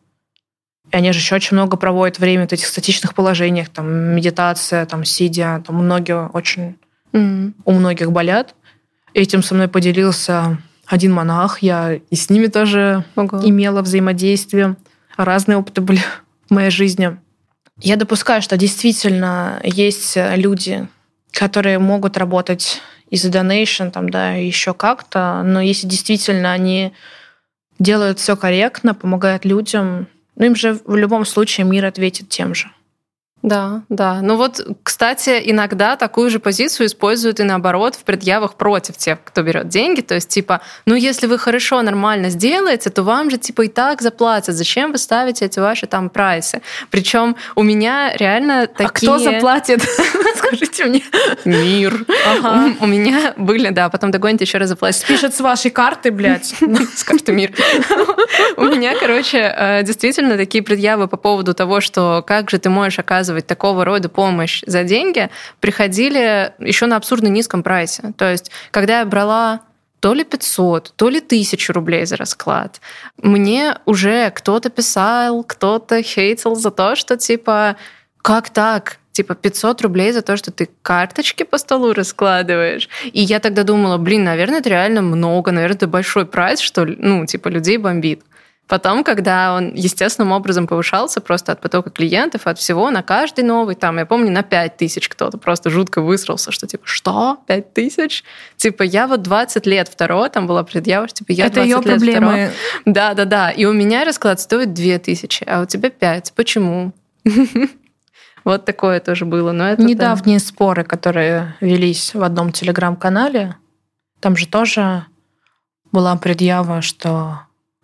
И они же еще очень много проводят время в этих статичных положениях, там, медитация, там, сидя, там, многие очень Mm-hmm. У многих болят. Этим со мной поделился один монах. Я и с ними тоже Ого. имела взаимодействие. Разные опыты были *laughs* в моей жизни. Я допускаю, что действительно есть люди, которые могут работать из donation, там, да, еще как-то, но если действительно они делают все корректно, помогают людям, ну им же в любом случае мир ответит тем же. Да, да. Ну вот, кстати, иногда такую же позицию используют и наоборот в предъявах против тех, кто берет деньги. То есть, типа, ну если вы хорошо, нормально сделаете, то вам же типа и так заплатят. Зачем вы ставите эти ваши там прайсы? Причем у меня реально такие... А кто заплатит? *laughs* Скажите мне. Мир. У меня были, да, потом догоните еще раз заплатить. Пишет с вашей карты, блядь. *laughs* С карты мир. *laughs* У меня, короче, э, действительно такие предъявы по поводу того, что как же ты можешь оказывать оказывать такого рода помощь за деньги, приходили еще на абсурдно низком прайсе. То есть, когда я брала то ли 500, то ли 1000 рублей за расклад. Мне уже кто-то писал, кто-то хейтил за то, что типа, как так? Типа 500 рублей за то, что ты карточки по столу раскладываешь. И я тогда думала, блин, наверное, это реально много, наверное, это большой прайс, что, ну, типа, людей бомбит. Потом, когда он естественным образом повышался просто от потока клиентов, от всего, на каждый новый, там, я помню, на 5 тысяч кто-то просто жутко высрался, что типа, что? 5 тысяч? Типа, я вот 20 лет второго, там была предъява, типа, я Это 20 ее лет проблемы. Да, да, да. И у меня расклад стоит 2 тысячи, а у тебя 5. Почему? *laughs* Вот такое тоже было. Но это Недавние да. споры, которые велись в одном телеграм-канале, там же тоже была предъява, что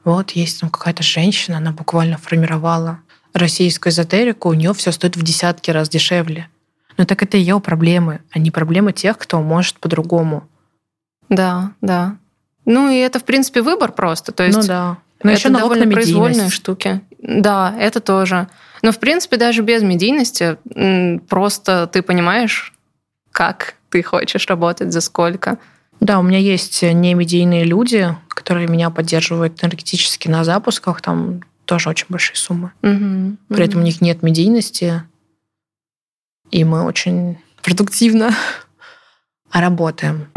вот есть там какая-то женщина, она буквально формировала российскую эзотерику, у нее все стоит в десятки раз дешевле. Но так это ее проблемы, а не проблемы тех, кто может по-другому. Да, да. Ну и это, в принципе, выбор просто. То есть ну да. Но это еще довольно произвольные штуки. Да, это тоже. Но, в принципе, даже без медийности просто ты понимаешь, как ты хочешь работать, за сколько. Да, у меня есть немедийные люди, которые меня поддерживают энергетически на запусках, там тоже очень большие суммы. Угу, При угу. этом у них нет медийности, и мы очень продуктивно работаем.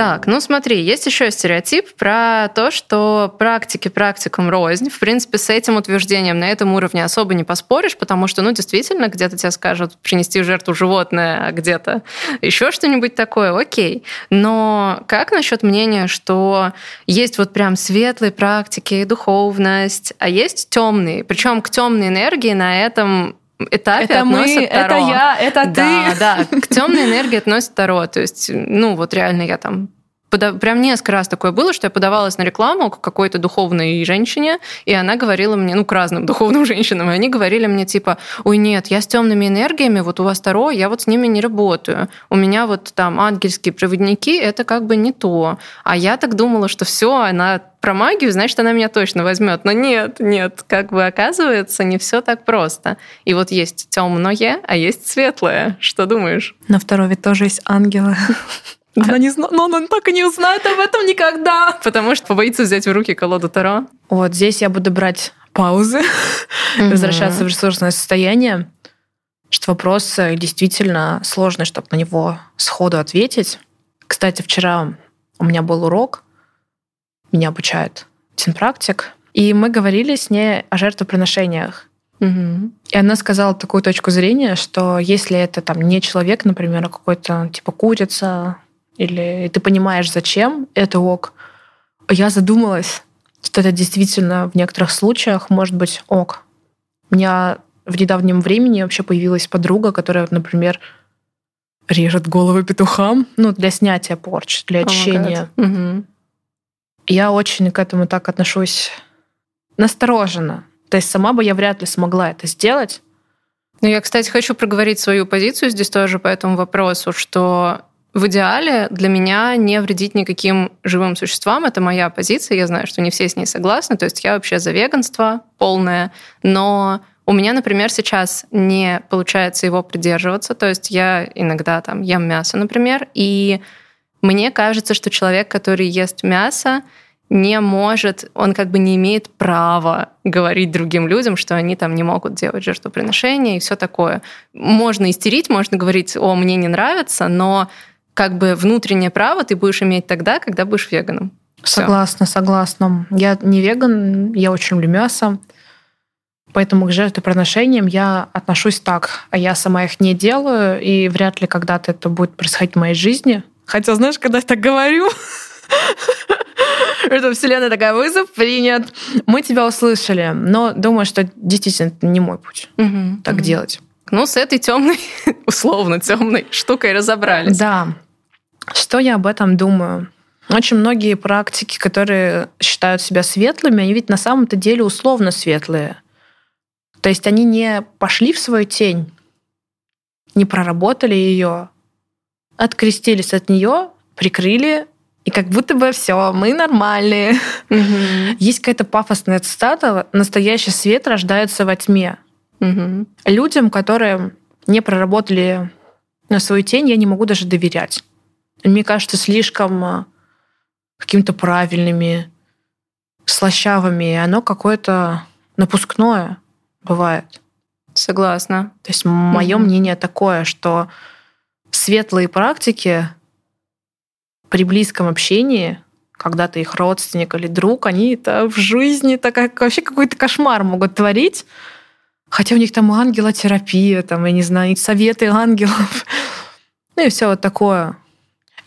Так, ну смотри, есть еще стереотип про то, что практики практикам рознь. В принципе, с этим утверждением на этом уровне особо не поспоришь, потому что, ну, действительно, где-то тебе скажут принести в жертву животное, а где-то еще что-нибудь такое, окей. Но как насчет мнения, что есть вот прям светлые практики, духовность, а есть темные? Причем к темной энергии на этом этапе это относят мы, Таро. Это я, это ты. Да, да. К темной энергии относят Таро. То есть, ну, вот реально я там прям несколько раз такое было, что я подавалась на рекламу к какой-то духовной женщине, и она говорила мне, ну, к разным *laughs* духовным женщинам, и они говорили мне типа, ой, нет, я с темными энергиями, вот у вас Таро, я вот с ними не работаю. У меня вот там ангельские проводники, это как бы не то. А я так думала, что все, она про магию, значит, она меня точно возьмет. Но нет, нет, как бы оказывается, не все так просто. И вот есть темное, а есть светлое. Что думаешь? На второй ведь тоже есть ангелы. Да. Она не зна... Но она так и не узнает об этом никогда. Потому что побоится взять в руки колоду Таро. Вот здесь я буду брать паузы, возвращаться в ресурсное состояние, что вопрос э, действительно сложный, чтобы на него сходу ответить. Кстати, вчера у меня был урок, меня обучает синпрактик, и мы говорили с ней о жертвоприношениях. Угу. И она сказала такую точку зрения, что если это там не человек, например, а какой-то типа курица, или ты понимаешь, зачем это ок. Я задумалась, что это действительно в некоторых случаях может быть ок. У меня в недавнем времени вообще появилась подруга, которая, например, режет головы петухам, ну, для снятия порч, для очищения. Oh. Я очень к этому так отношусь настороженно. То есть сама бы я вряд ли смогла это сделать. Ну, я, кстати, хочу проговорить свою позицию здесь тоже по этому вопросу, что в идеале для меня не вредить никаким живым существам. Это моя позиция. Я знаю, что не все с ней согласны. То есть я вообще за веганство полное. Но у меня, например, сейчас не получается его придерживаться. То есть я иногда там ем мясо, например, и мне кажется, что человек, который ест мясо, не может, он как бы не имеет права говорить другим людям, что они там не могут делать жертвоприношения и все такое. Можно истерить, можно говорить, о, мне не нравится, но как бы внутреннее право ты будешь иметь тогда, когда будешь веганом. Всё. Согласна, согласна. Я не веган, я очень люблю мясо. Поэтому к жертвоприношениям я отношусь так. А я сама их не делаю, и вряд ли когда-то это будет происходить в моей жизни. Хотя, знаешь, когда я так говорю, *laughs* что Вселенная такая, вызов принят. Мы тебя услышали, но думаю, что действительно это не мой путь так делать. Ну, с этой темной, *laughs* условно темной штукой разобрались. Да. Что я об этом думаю? Очень многие практики, которые считают себя светлыми, они ведь на самом-то деле условно светлые. То есть они не пошли в свою тень, не проработали ее, открестились от нее, прикрыли, и как будто бы все, мы нормальные. Мгм. Есть какая-то пафосная цитата «Настоящий свет рождается во тьме». Мгм. Людям, которые не проработали на свою тень, я не могу даже доверять. Мне кажется, слишком а, какими-то правильными, слащавыми. И оно какое-то напускное бывает. Согласна. То есть мое Мгм. мнение такое, что светлые практики при близком общении, когда ты их родственник или друг, они это в жизни так, как- вообще какой-то кошмар могут творить. Хотя у них там ангелотерапия, там, я не знаю, советы ангелов. *laughs* Ну и все вот такое.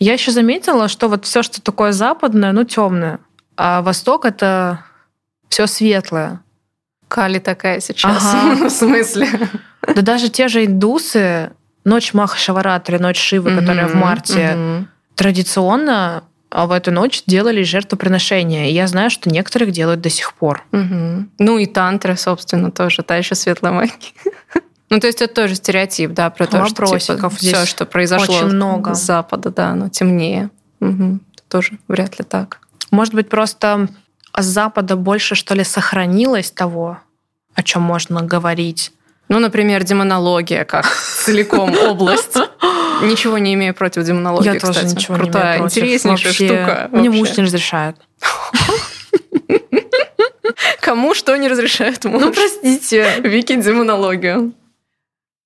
Я еще заметила, что вот все, что такое западное, ну, темное. А Восток это все светлое. Кали такая сейчас. Ага. *laughs* В смысле? Да даже те же индусы, ночь Маха Шаваратри, ночь Шивы, которая в марте, мгм. традиционно а в эту ночь делали жертвоприношения. И я знаю, что некоторых делают до сих пор. Мгм. Ну и тантра, собственно, тоже, та еще светлая магия. *laughs* Ну, то есть это тоже стереотип, да, про то, что Вопросиков все, что произошло очень много. с Запада, да, оно темнее. Это тоже вряд ли так. Может быть, просто с Запада больше, что ли, сохранилось того, о чем можно говорить. Ну, например, демонология как целиком *laughs* область. Ничего не имею против демонологии, я тоже кстати. ничего Крутая, не имею против. интереснейшая Вообще, штука. Мне вообще. муж не разрешает. *laughs* Кому что не разрешает муж? Ну, простите. Вики демонологию.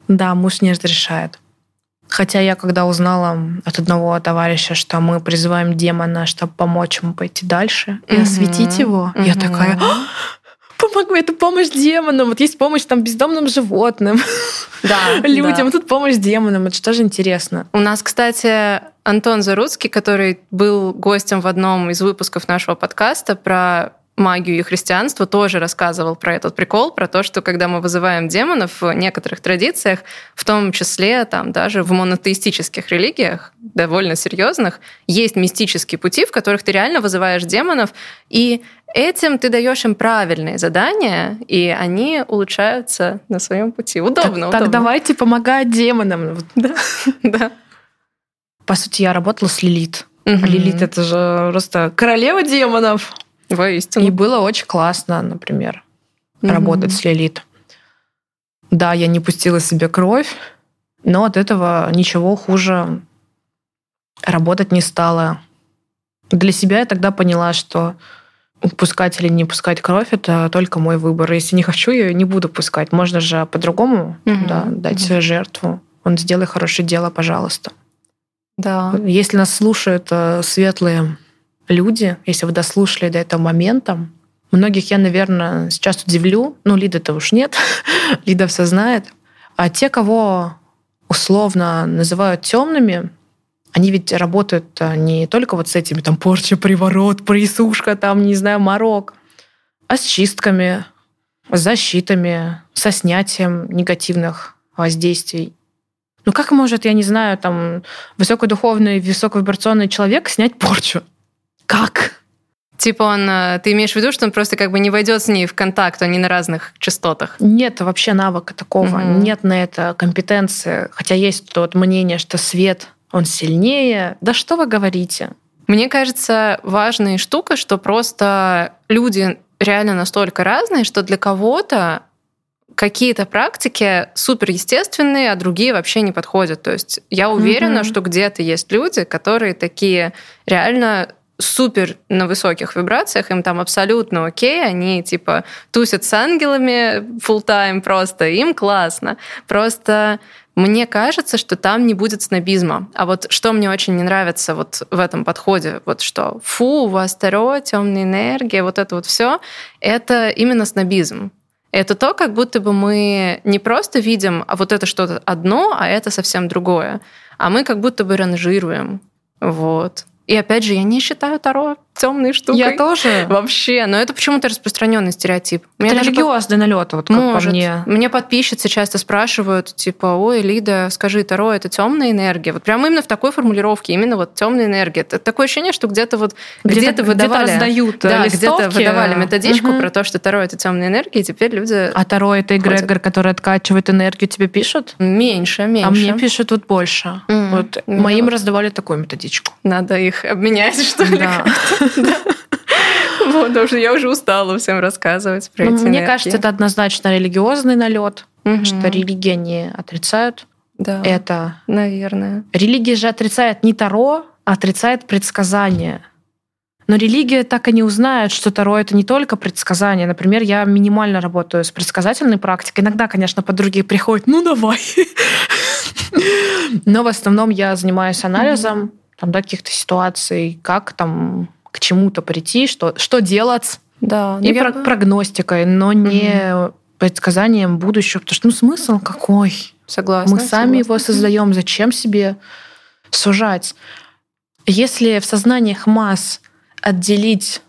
Да, муж не разрешает. Хотя я когда узнала от одного товарища, что мы призываем демона, чтобы помочь ему пойти дальше и осветить его, я такая, помогу, это помощь демонам. Вот есть помощь там бездомным животным, Да, *laughs* людям, да. тут помощь демонам. Это что же интересно. У нас, кстати, Антон Заруцкий, который был гостем в одном из выпусков нашего подкаста про магию и христианство, тоже рассказывал про этот прикол, про то, что когда мы вызываем демонов в некоторых традициях, в том числе там даже в монотеистических религиях, довольно серьезных, есть мистические пути, в которых ты реально вызываешь демонов, и этим ты даешь им правильные задания, и они улучшаются на своем пути. Удобно, Так удобно. давайте помогать демонам. *laughs* Вот, Да. По сути, я работала с Лилит. А Лилит это же просто королева демонов. Воистину. И было очень классно, например, Мгм. работать с Лилит. Да, я не пустила себе кровь, но от этого ничего хуже работать не стало. Для себя я тогда поняла, что пускать или не пускать кровь это только мой выбор. Если не хочу, я ее не буду пускать. Можно же по-другому Мгм. да, дать Мгм. жертву. Он сделай хорошее дело, пожалуйста. Да. Если нас слушают э, светлые люди, если вы дослушали до этого момента, многих я, наверное, сейчас удивлю. Ну, Лида-то уж нет, *laughs* Лида все знает. А те, кого условно называют темными, они ведь работают э, не только вот с этими там порча, приворот, присушка, там, не знаю, морок, а с чистками, с защитами, со снятием негативных воздействий. Ну как может, я не знаю, там высокодуховный, высоковибрационный человек снять порчу? Как? Типа он, э, ты имеешь в виду, что он просто как бы не войдет с ней в контакт, они на разных частотах? Нет вообще навыка такого, угу. нет на это компетенции. Хотя есть то вот мнение, что свет, он сильнее. Да что вы говорите? Мне кажется, важная штука, что просто люди реально настолько разные, что для кого-то какие-то практики супер естественные, а другие вообще не подходят. То есть я уверена, mm-hmm. что где-то есть люди, которые такие реально супер на высоких вибрациях, им там абсолютно окей, они типа тусят с ангелами full time просто, им классно. Просто мне кажется, что там не будет снобизма. А вот что мне очень не нравится вот в этом подходе, вот что фу, у вас таро, темная энергия, вот это вот все, это именно снобизм. Это то, как будто бы мы не просто видим, а вот это что-то одно, а это совсем другое. А мы как будто бы ранжируем. Вот. И опять же, я не считаю Таро темной штукой. Я тоже. Вообще. Но это почему-то распространенный стереотип. Это религиозный по... налет, вот как Может. по мне. Мне подписчицы часто спрашивают, типа, ой, Лида, скажи, Таро это темная энергия. Вот прямо именно в такой формулировке, именно вот темная энергия. Это такое ощущение, что где-то вот где-то, где-то выдавали. Где-то раздают да, где-то выдавали методичку угу. про то, что Таро это темная энергия, и теперь люди. А Таро это эгрегор, который откачивает энергию, тебе пишут? Меньше, меньше. А мне пишут вот больше. Mm. Вот mm. моим раздавали такую методичку. Надо их обменять, *laughs* что ли? Да. *laughs* Вот, потому что я уже устала всем рассказывать про ну, эти Мне кажется, это однозначно религиозный налет, что религия не отрицают. Да, это... Наверное. Религия же отрицает не Таро, а отрицает предсказания. Но религия так и не узнает, что Таро — это не только предсказания. Например, я минимально работаю с предсказательной практикой. Иногда, конечно, подруги приходят, ну давай. *laughs* Но в основном я занимаюсь анализом там, да, каких-то ситуаций, как там к чему-то прийти, что, что делать. Да, и про- бы... прогностикой, но не угу. предсказанием будущего. Потому что ну смысл какой? Согласна. Мы сами его создаем. Зачем себе сужать? Если в сознаниях масс отделить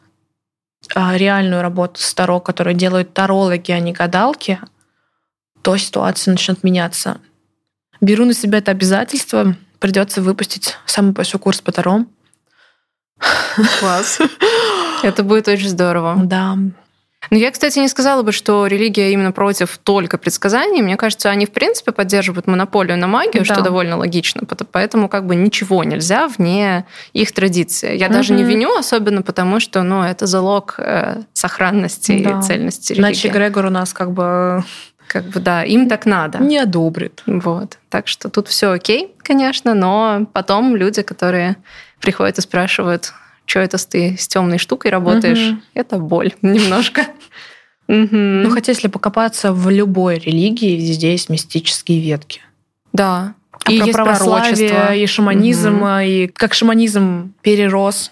а, реальную работу с Таро, которую делают тарологи, а не гадалки, то ситуация начнет меняться. Беру на себя это обязательство. Придется выпустить самый большой курс по Таро. Класс. *laughs* Это будет очень здорово. Да. Но я, кстати, не сказала бы, что религия именно против только предсказаний. Мне кажется, они, в принципе, поддерживают монополию на магию, да. что довольно логично. Поэтому как бы ничего нельзя вне их традиции. Я угу. даже не виню, особенно потому, что ну, это залог э, сохранности да. и цельности религии. Иначе Грегор у нас как бы как бы да, им так надо. Не одобрит. Вот. Так что тут все окей, конечно, но потом люди, которые приходят и спрашивают, что это ты с темной штукой работаешь, угу. это боль *laughs* немножко. Ну, хотя если покопаться в любой религии, везде есть мистические ветки. Да. А и про есть православие, и шаманизм, угу. и как шаманизм перерос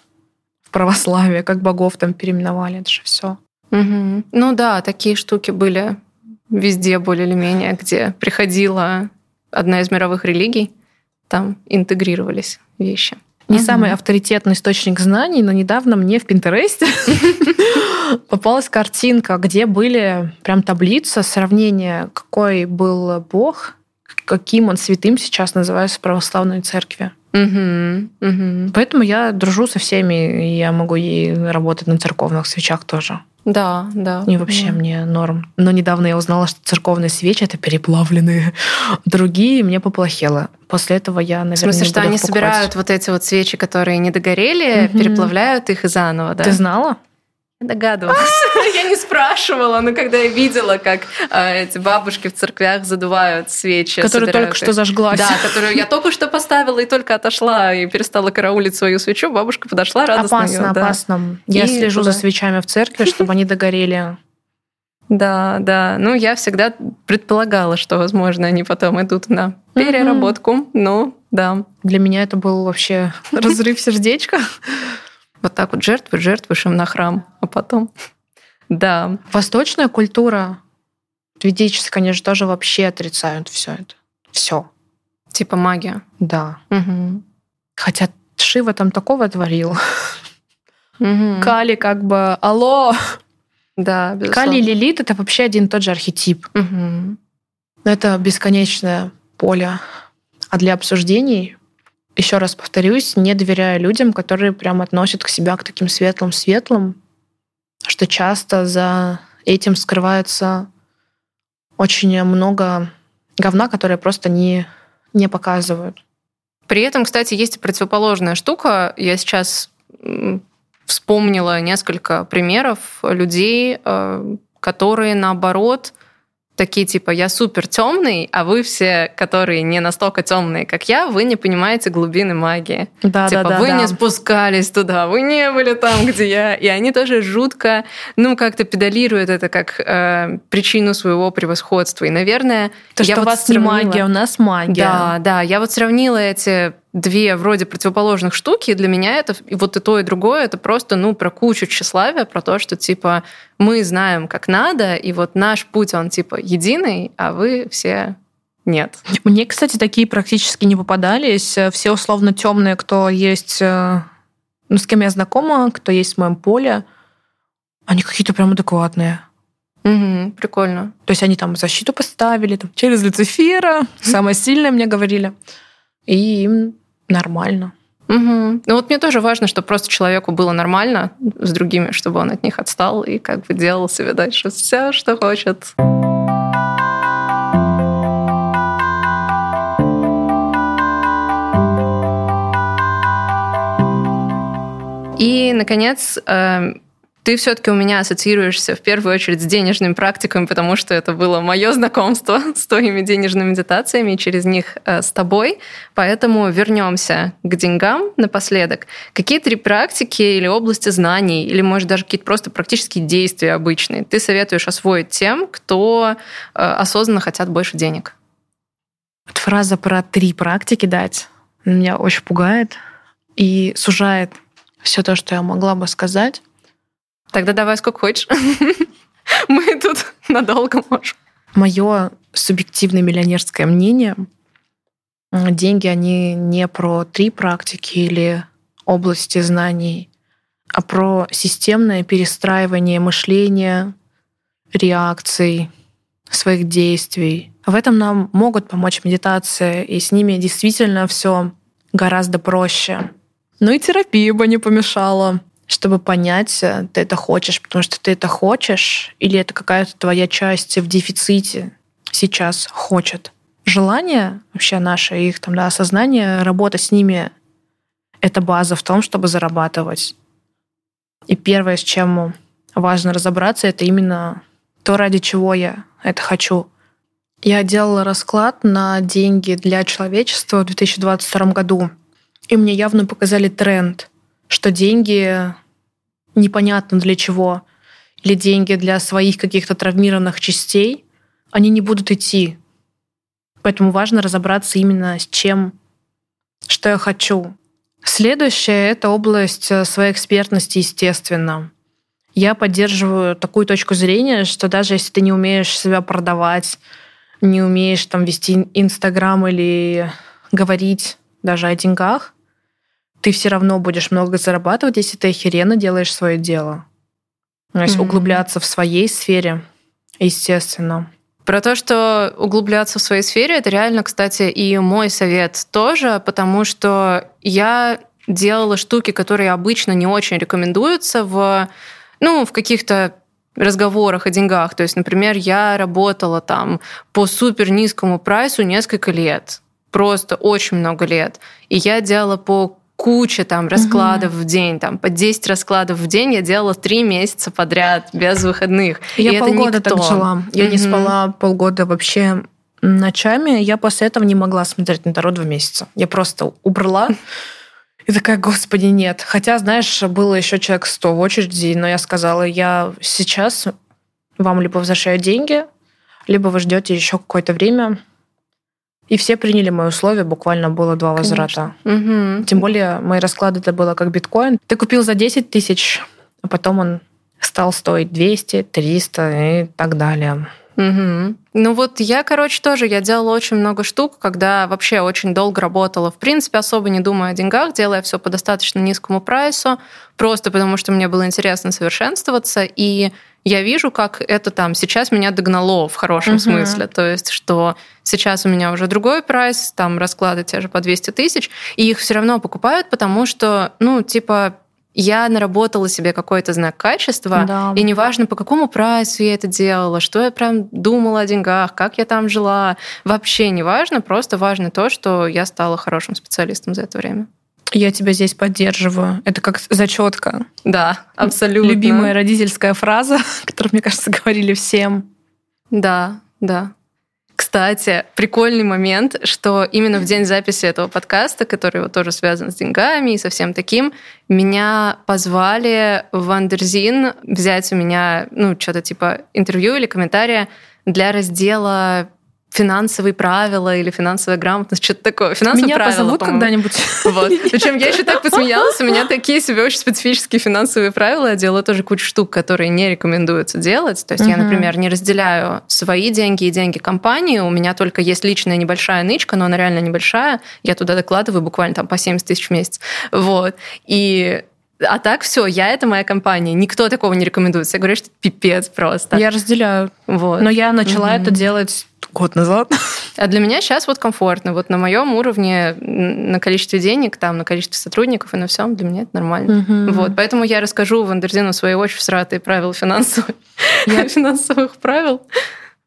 в православие, как богов там переименовали, это же все. Угу. Ну да, такие штуки были везде более или менее, где приходила одна из мировых религий, там интегрировались вещи. Не угу. самый авторитетный источник знаний, но недавно мне в Пинтересте *laughs* попалась картинка, где были прям таблица сравнения, какой был бог, каким он святым сейчас называется в православной церкви. Угу, угу. Поэтому я дружу со всеми, и я могу ей работать на церковных свечах тоже. Да, да. И вообще да. мне норм. Но недавно я узнала, что церковные свечи это переплавленные. *laughs* Другие мне поплохело. После этого я, наверное, В смысле, что они покупать. собирают вот эти вот свечи, которые не догорели, угу. переплавляют их и заново, да? Ты знала? Догадывалась. *laughs* я не спрашивала, но когда я видела, как э, эти бабушки в церквях задувают свечи. Которые только их. что зажглась. Да, которую я только что поставила и только отошла и перестала караулить свою свечу, бабушка подошла радостно. Опасно, ее, опасно. Я и слежу туда. за свечами в церкви, чтобы они догорели. Да, да. Ну, я всегда предполагала, что, возможно, они потом идут на переработку. Ну, да. Для меня это был вообще *laughs* разрыв сердечка. Вот так вот жертвы, жертвы, шим на храм, а потом... *laughs* Да. Восточная культура, ведическая, конечно, тоже вообще отрицают все это. Все. Типа магия. Да. Угу. Хотя Шива там такого творил. Угу. Кали как бы, алло! Да, безусловно. Кали и Лилит — это вообще один и тот же архетип. Угу. Это бесконечное поле. А для обсуждений еще раз повторюсь, не доверяю людям, которые прям относят к себя к таким светлым-светлым, что часто за этим скрывается очень много говна, которое просто не, не показывают. При этом, кстати, есть и противоположная штука. Я сейчас вспомнила несколько примеров людей, э, которые, наоборот, такие типа я супер темный, а вы все, которые не настолько темные, как я, вы не понимаете глубины магии. Да, типа да, да, вы да. не спускались туда, вы не были там, где я, и они тоже жутко, ну как-то педалируют это как э, причину своего превосходства. И, наверное, То, я что вот у вас не сравнила- магия, у нас магия. Да, да, я вот сравнила эти две вроде противоположных штуки, и для меня это и вот и то, и другое, это просто, ну, про кучу тщеславия, про то, что, типа, мы знаем, как надо, и вот наш путь, он, типа, единый, а вы все нет. Мне, кстати, такие практически не попадались. Все условно темные, кто есть, э, ну, с кем я знакома, кто есть в моем поле, они какие-то прям адекватные. Мгм, прикольно. То есть они там защиту поставили, там, через Люцифера, самое сильное мне говорили. И им нормально. Мгм. Ну вот мне тоже важно, чтобы просто человеку было нормально с другими, чтобы он от них отстал и как бы делал себе дальше все, что хочет. И, наконец, эм, ты все-таки у меня ассоциируешься в первую очередь с денежными практиками, потому что это было мое знакомство *laughs* с твоими денежными медитациями, и через них э, с тобой. Поэтому вернемся к деньгам напоследок. Какие три практики или области знаний, или, может, даже какие-то просто практические действия обычные ты советуешь освоить тем, кто э, осознанно хотят больше денег? Вот фраза про три практики дать меня очень пугает и сужает все то, что я могла бы сказать. Тогда давай сколько хочешь. *laughs* Мы тут *laughs* надолго можем. Мое субъективное миллионерское мнение, деньги, они не про три практики или области знаний, а про системное перестраивание мышления, реакций, своих действий. В этом нам могут помочь медитация, и с ними действительно все гораздо проще. Ну и терапия бы не помешала, чтобы понять, э, ты это хочешь, потому что ты это хочешь, или это какая-то твоя часть в дефиците сейчас хочет. Желание вообще наше, их там, да, осознание, работа с ними — это база в том, чтобы зарабатывать. И первое, с чем важно разобраться, это именно то, ради чего я это хочу. Я делала расклад на деньги для человечества в 2022 году. И мне явно показали тренд, что деньги непонятно для чего, или деньги для своих каких-то травмированных частей, они не будут идти. Поэтому важно разобраться именно с чем, что я хочу. Следующее — это область э, своей экспертности, естественно. Я поддерживаю такую точку зрения, что даже если ты не умеешь себя продавать, не умеешь там вести Инстаграм или говорить даже о деньгах, ты все равно будешь много зарабатывать, если ты охеренно делаешь свое дело. То есть Мгм. углубляться в своей сфере, естественно. Про то, что углубляться в своей сфере, это реально, кстати, и мой совет тоже, потому что я делала штуки, которые обычно не очень рекомендуются в, ну, в каких-то разговорах о деньгах. То есть, например, я работала там по супер низкому прайсу несколько лет. Просто очень много лет. И я делала по куче там раскладов в день, там по 10 раскладов в день я делала три месяца подряд без выходных. Я И это полгода никто. так жила. Я не Мгм. спала полгода вообще ночами. Я после этого не могла смотреть на Таро два месяца. Я просто убрала. И такая, господи, нет. Хотя, знаешь, было еще человек 100 в очереди, но я сказала, я сейчас вам либо возвращаю деньги, либо вы ждете еще какое-то время. И все приняли мои условия, буквально было два возврата. Мгм. Тем более мои расклады это было как биткоин. Ты купил за 10 тысяч, а потом он стал стоить 200, 300 и так далее. Мгм. Ну вот я, короче, тоже, я делала очень много штук, когда вообще очень долго работала, в принципе, особо не думая о деньгах, делая все по достаточно низкому прайсу, просто потому что мне было интересно совершенствоваться, и я вижу, как это там сейчас меня догнало в хорошем uh-huh. смысле. То есть, что сейчас у меня уже другой прайс, там расклады те же по 200 тысяч, и их все равно покупают, потому что, ну, типа, я наработала себе какой-то знак качества, да. и неважно, по какому прайсу я это делала, что я прям думала о деньгах, как я там жила, вообще не важно, просто важно то, что я стала хорошим специалистом за это время. Я тебя здесь поддерживаю. Это как зачетка. Да, абсолютно. Любимая родительская фраза, *laughs* которую, мне кажется, говорили всем. Да, да. Кстати, прикольный момент, что именно в день записи этого подкаста, который вот тоже связан с деньгами и со всем таким, меня позвали в Андерзин взять у меня, ну, что-то типа интервью или комментария для раздела финансовые правила или финансовая грамотность, что-то такое. Финансовые меня правила, позовут когда-нибудь. Вот. Причем *laughs* я еще так посмеялась, у меня *laughs* такие себе очень специфические финансовые правила. Я делаю тоже кучу штук, которые не рекомендуется делать. То есть я, например, не разделяю свои деньги и деньги компании. У меня только есть личная небольшая нычка, но она реально небольшая. Я туда докладываю буквально там по 70 тысяч в месяц. Вот. И а так все, я это моя компания. Никто такого не рекомендует. Я говорю, что пипец просто. Я разделяю. Вот. Но я начала угу. это делать год назад. А для меня сейчас вот комфортно. Вот на моем уровне, на количестве денег, там, на количестве сотрудников и на всем, для меня это нормально. Угу. Вот. Поэтому я расскажу Вандерзину свои очень всратые правила финансовых, я... *laughs* финансовых правил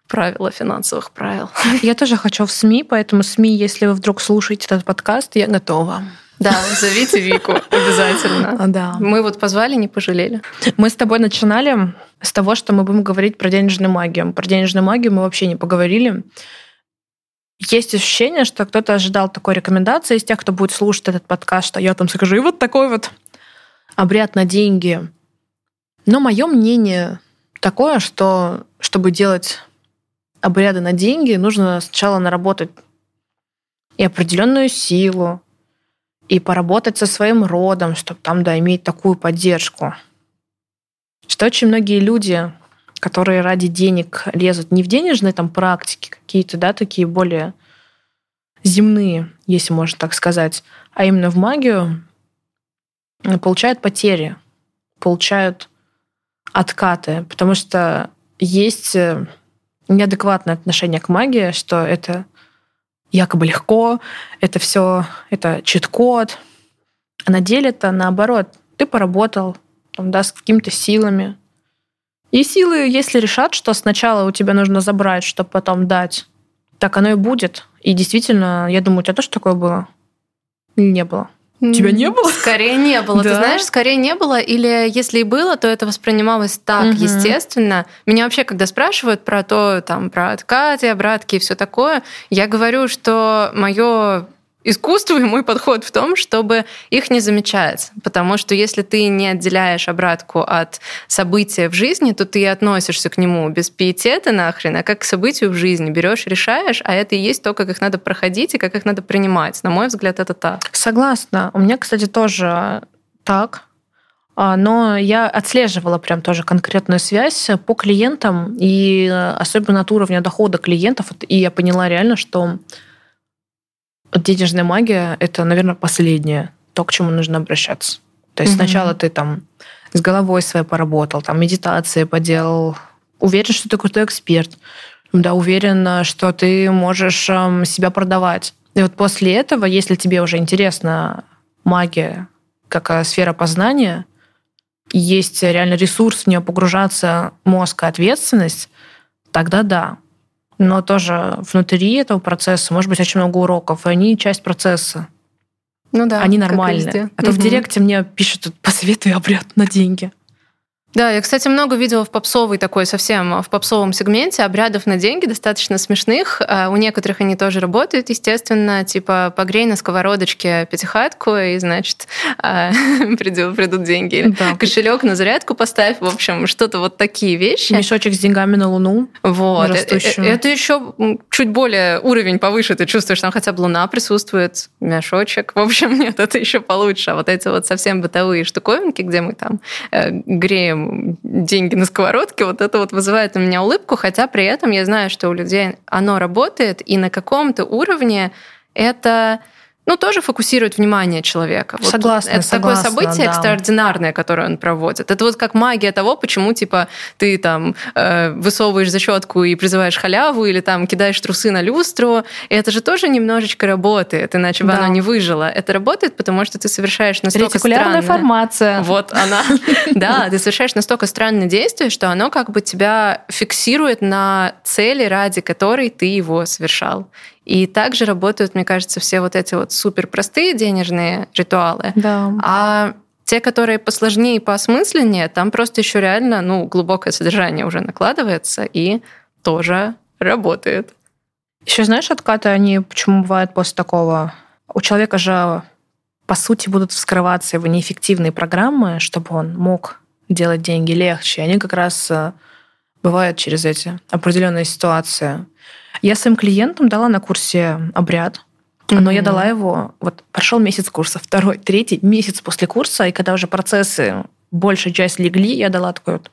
правила финансовых правил. Я тоже хочу в СМИ, поэтому СМИ, если вы вдруг слушаете этот подкаст, я готова. Да, зовите Вику обязательно. *laughs* Да. Мы вот позвали, не пожалели. Мы с тобой начинали с того, что мы будем говорить про денежную магию. Про денежную магию мы вообще не поговорили. Есть ощущение, что кто-то ожидал такой рекомендации из тех, кто будет слушать этот подкаст, что я там скажу, и вот такой вот обряд на деньги. Но мое мнение такое, что чтобы делать обряды на деньги, нужно сначала наработать и определенную силу, и поработать со своим родом, чтобы там, да, иметь такую поддержку. Что очень многие люди, которые ради денег лезут не в денежные там практики какие-то, да, такие более земные, если можно так сказать, а именно в магию, получают потери, получают откаты, потому что есть э, неадекватное отношение к магии, что это якобы легко, это все, это чит-код. А на деле это наоборот. Ты поработал там, да, с какими-то силами. И силы, если решат, что сначала у тебя нужно забрать, чтобы потом дать, так оно и будет. И действительно, я думаю, у тебя тоже такое было? Или не было? Тебя не было? Скорее не было. Да? Ты знаешь, скорее не было. Или если и было, то это воспринималось так угу. естественно. Меня вообще, когда спрашивают про то, там, про откаты, обратки и все такое, я говорю, что мое искусство и мой подход в том, чтобы их не замечать. Потому что если ты не отделяешь обратку от события в жизни, то ты относишься к нему без пиетета нахрен, а как к событию в жизни. Берешь, решаешь, а это и есть то, как их надо проходить и как их надо принимать. На мой взгляд, это так. Согласна. У меня, кстати, тоже так. А, но я отслеживала прям тоже конкретную связь по клиентам, и особенно от уровня дохода клиентов. И я поняла реально, что денежная магия — это, наверное, последнее, то, к чему нужно обращаться. То есть mm-hmm. сначала ты там с головой своей поработал, там медитации поделал, уверен, что ты крутой эксперт, да, уверен, что ты можешь эм, себя продавать. И вот после этого, если тебе уже интересна магия как э, сфера познания, есть реально ресурс в нее погружаться, мозг и ответственность, тогда да но тоже внутри этого процесса может быть очень много уроков, и они часть процесса. Ну да. Они нормальные. А то угу. в директе мне пишут, посоветуй обряд на деньги. Да, я, кстати, много видела в попсовой такой совсем, в попсовом сегменте обрядов на деньги достаточно смешных. А у некоторых они тоже работают, естественно, типа погрей на сковородочке пятихатку, и, значит, а, *laughs* придут, придут деньги. Да. Кошелек на зарядку поставь, в общем, что-то вот такие вещи. Мешочек с деньгами на Луну. Вот. Э, э, это еще чуть более уровень повыше, ты чувствуешь, там хотя бы Луна присутствует, мешочек. В общем, *laughs* нет, это еще получше. А вот эти вот совсем бытовые штуковинки, где мы там э, греем деньги на сковородке, вот это вот вызывает у меня улыбку, хотя при этом я знаю, что у людей оно работает, и на каком-то уровне это ну, тоже фокусирует внимание человека. Вот согласна, Это согласна, такое событие да. экстраординарное, которое он проводит. Это вот как магия того, почему, типа, ты там э, высовываешь защетку и призываешь халяву, или там кидаешь трусы на люстру. И это же тоже немножечко работает, иначе бы Да. оно не выжило. Это работает, потому что ты совершаешь настолько Ретикулярная странное- формация. Вот она. *laughs* Да, ты совершаешь настолько странное действие, что оно как бы тебя фиксирует на цели, ради которой ты его совершал. И также работают, мне кажется, все вот эти вот супер простые денежные ритуалы. Да. А те, которые посложнее и поосмысленнее, там просто еще реально ну, глубокое содержание уже накладывается и тоже работает. Еще знаешь, откаты они почему бывают после такого? У человека же, по сути, будут вскрываться его неэффективные программы, чтобы он мог делать деньги легче. Они как раз бывают через эти определенные ситуации. Я своим клиентам дала на курсе обряд, но я дала его, вот прошел месяц курса, второй, третий, месяц после курса, и когда уже процессы, большая часть легли, я дала такой вот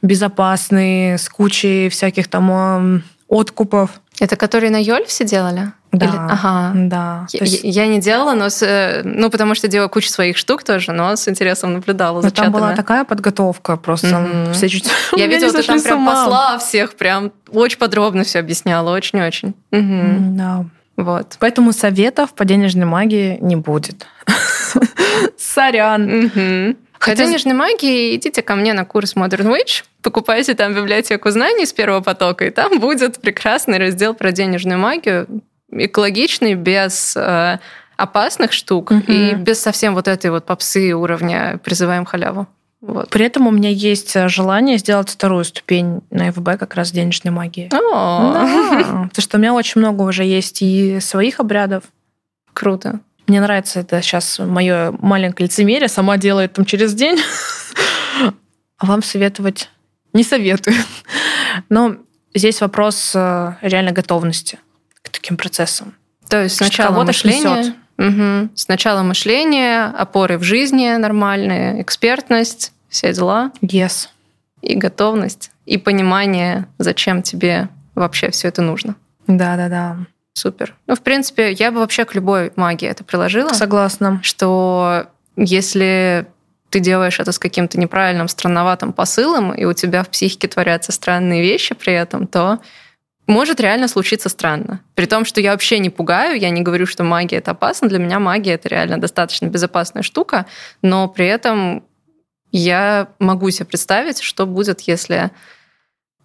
безопасный, с кучей всяких там откупов. Это которые на Йоль все делали? Да. Или- Ага. Да. Я, есть, я не делала, но с, э, ну потому что делала кучу своих штук тоже, но с интересом наблюдала ну, за там была такая подготовка, просто Мгм. все чуть *laughs* Я видела, ты там прям посла всех, прям очень подробно все объясняла, очень-очень. М, Да. Вот. Поэтому советов по денежной магии не будет. *laughs* Сорян. Хотя- денежной магии идите ко мне на курс Modern Witch, покупайте там библиотеку знаний с первого потока, и там будет прекрасный раздел про денежную магию, экологичный, без э, опасных штук Мгм. и без совсем вот этой вот попсы уровня «призываем халяву». Вот. При этом у меня есть э, желание сделать вторую ступень на ФБ как раз денежной магии. О, Да, Потому что у меня очень много уже есть и своих обрядов. Круто. Мне нравится это сейчас мое маленькое лицемерие, сама делает там через день. А вам советовать не советую. Но здесь вопрос э, реально готовности к таким процессам. То есть сначала мышление. Мгм. сначала мышление, опоры в жизни нормальные, экспертность, все дела. Yes. и готовность, и понимание, зачем тебе вообще все это нужно. Да-да-да. Супер. Ну, в принципе, я бы вообще к любой магии это приложила, Согласна. что если ты делаешь это с каким-то неправильным, странноватым посылом, и у тебя в психике творятся странные вещи при этом, то может реально случиться странно. При том, что я вообще не пугаю, я не говорю, что магия это опасно. Для меня магия это реально достаточно безопасная штука, но при этом я могу себе представить, что будет, если,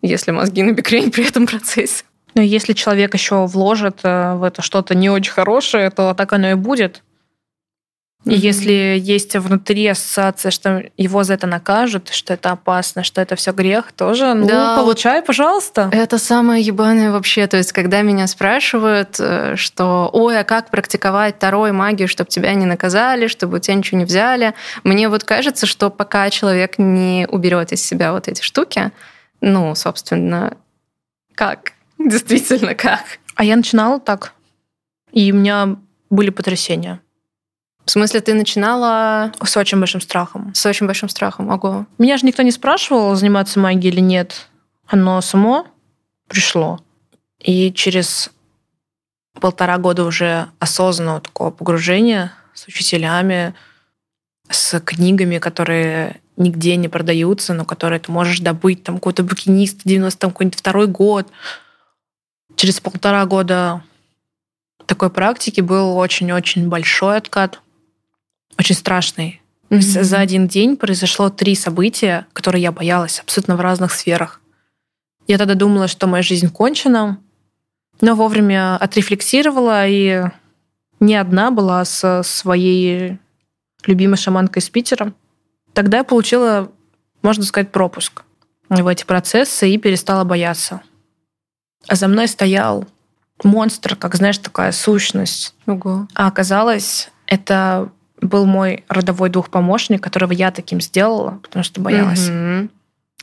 если мозги на бекрень при этом процессе. Но если человек еще вложит э, в это что-то не очень хорошее, то так оно и будет. И если есть внутри ассоциация, что его за это накажут, что это опасно, что это все грех, тоже, ну, Да, получай, пожалуйста. Это самое ебаное вообще. То есть, когда меня спрашивают, э, что «Ой, а как практиковать второй магию, чтобы тебя не наказали, чтобы у тебя ничего не взяли?» Мне вот кажется, что пока человек не уберет из себя вот эти штуки, ну, собственно, как? *laughs* Действительно, как? А я начинала так, и у меня были потрясения В смысле, ты начинала с очень большим страхом. с очень большим страхом? Ого. Меня же никто не спрашивал, заниматься магией или нет. Оно само пришло. И через полтора года уже осознанного такого погружения с учителями, с книгами, которые нигде не продаются, но которые ты можешь добыть, там какой-то букинист, 90 там какой-нибудь второй год. Через полтора года такой практики был очень-очень большой откат, очень страшный. Мгм. За один день произошло три события, которые я боялась абсолютно в разных сферах. Я тогда думала, что моя жизнь кончена, но вовремя отрефлексировала и не одна была со своей любимой шаманкой из Питера. Тогда я получила, можно сказать, пропуск в эти процессы и перестала бояться. А за мной стоял монстр, как, знаешь, такая сущность. Ого. А оказалось, это был мой родовой дух-помощник, которого я таким сделала, потому что боялась. Мгм.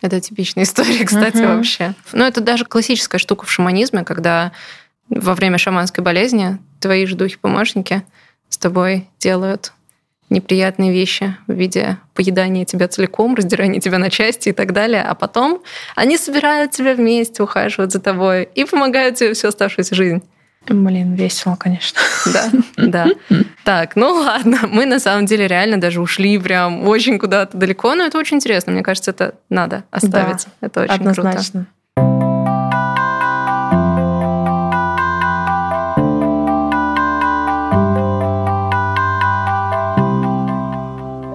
Это типичная *laughs* история, кстати, Мгм. вообще. Ну, это даже классическая штука в шаманизме, когда во время шаманской болезни твои же духи-помощники с тобой делают неприятные вещи в виде поедания тебя целиком, раздирания тебя на части и так далее, а потом они собирают тебя вместе, ухаживают за тобой и помогают тебе всю оставшуюся жизнь. Блин, весело, конечно. Да, да. Так, ну ладно, мы на самом деле реально даже ушли прям очень куда-то далеко, но это очень интересно. Мне кажется, это надо оставить. Да, это очень однозначно. круто.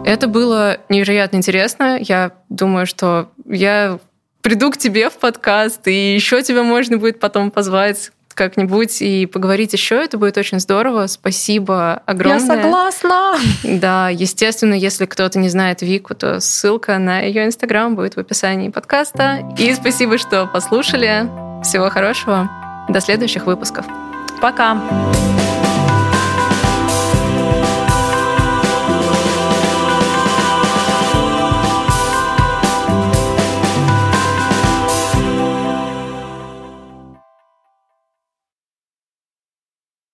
Это было невероятно интересно. Я думаю, что я приду к тебе в подкаст, и еще тебя можно будет потом позвать как-нибудь и поговорить еще. Это будет очень здорово. Спасибо огромное. Я согласна. Да, естественно, если кто-то не знает Вику, то ссылка на ее инстаграм будет в описании подкаста. И спасибо, что послушали. Всего хорошего. До следующих выпусков. Пока.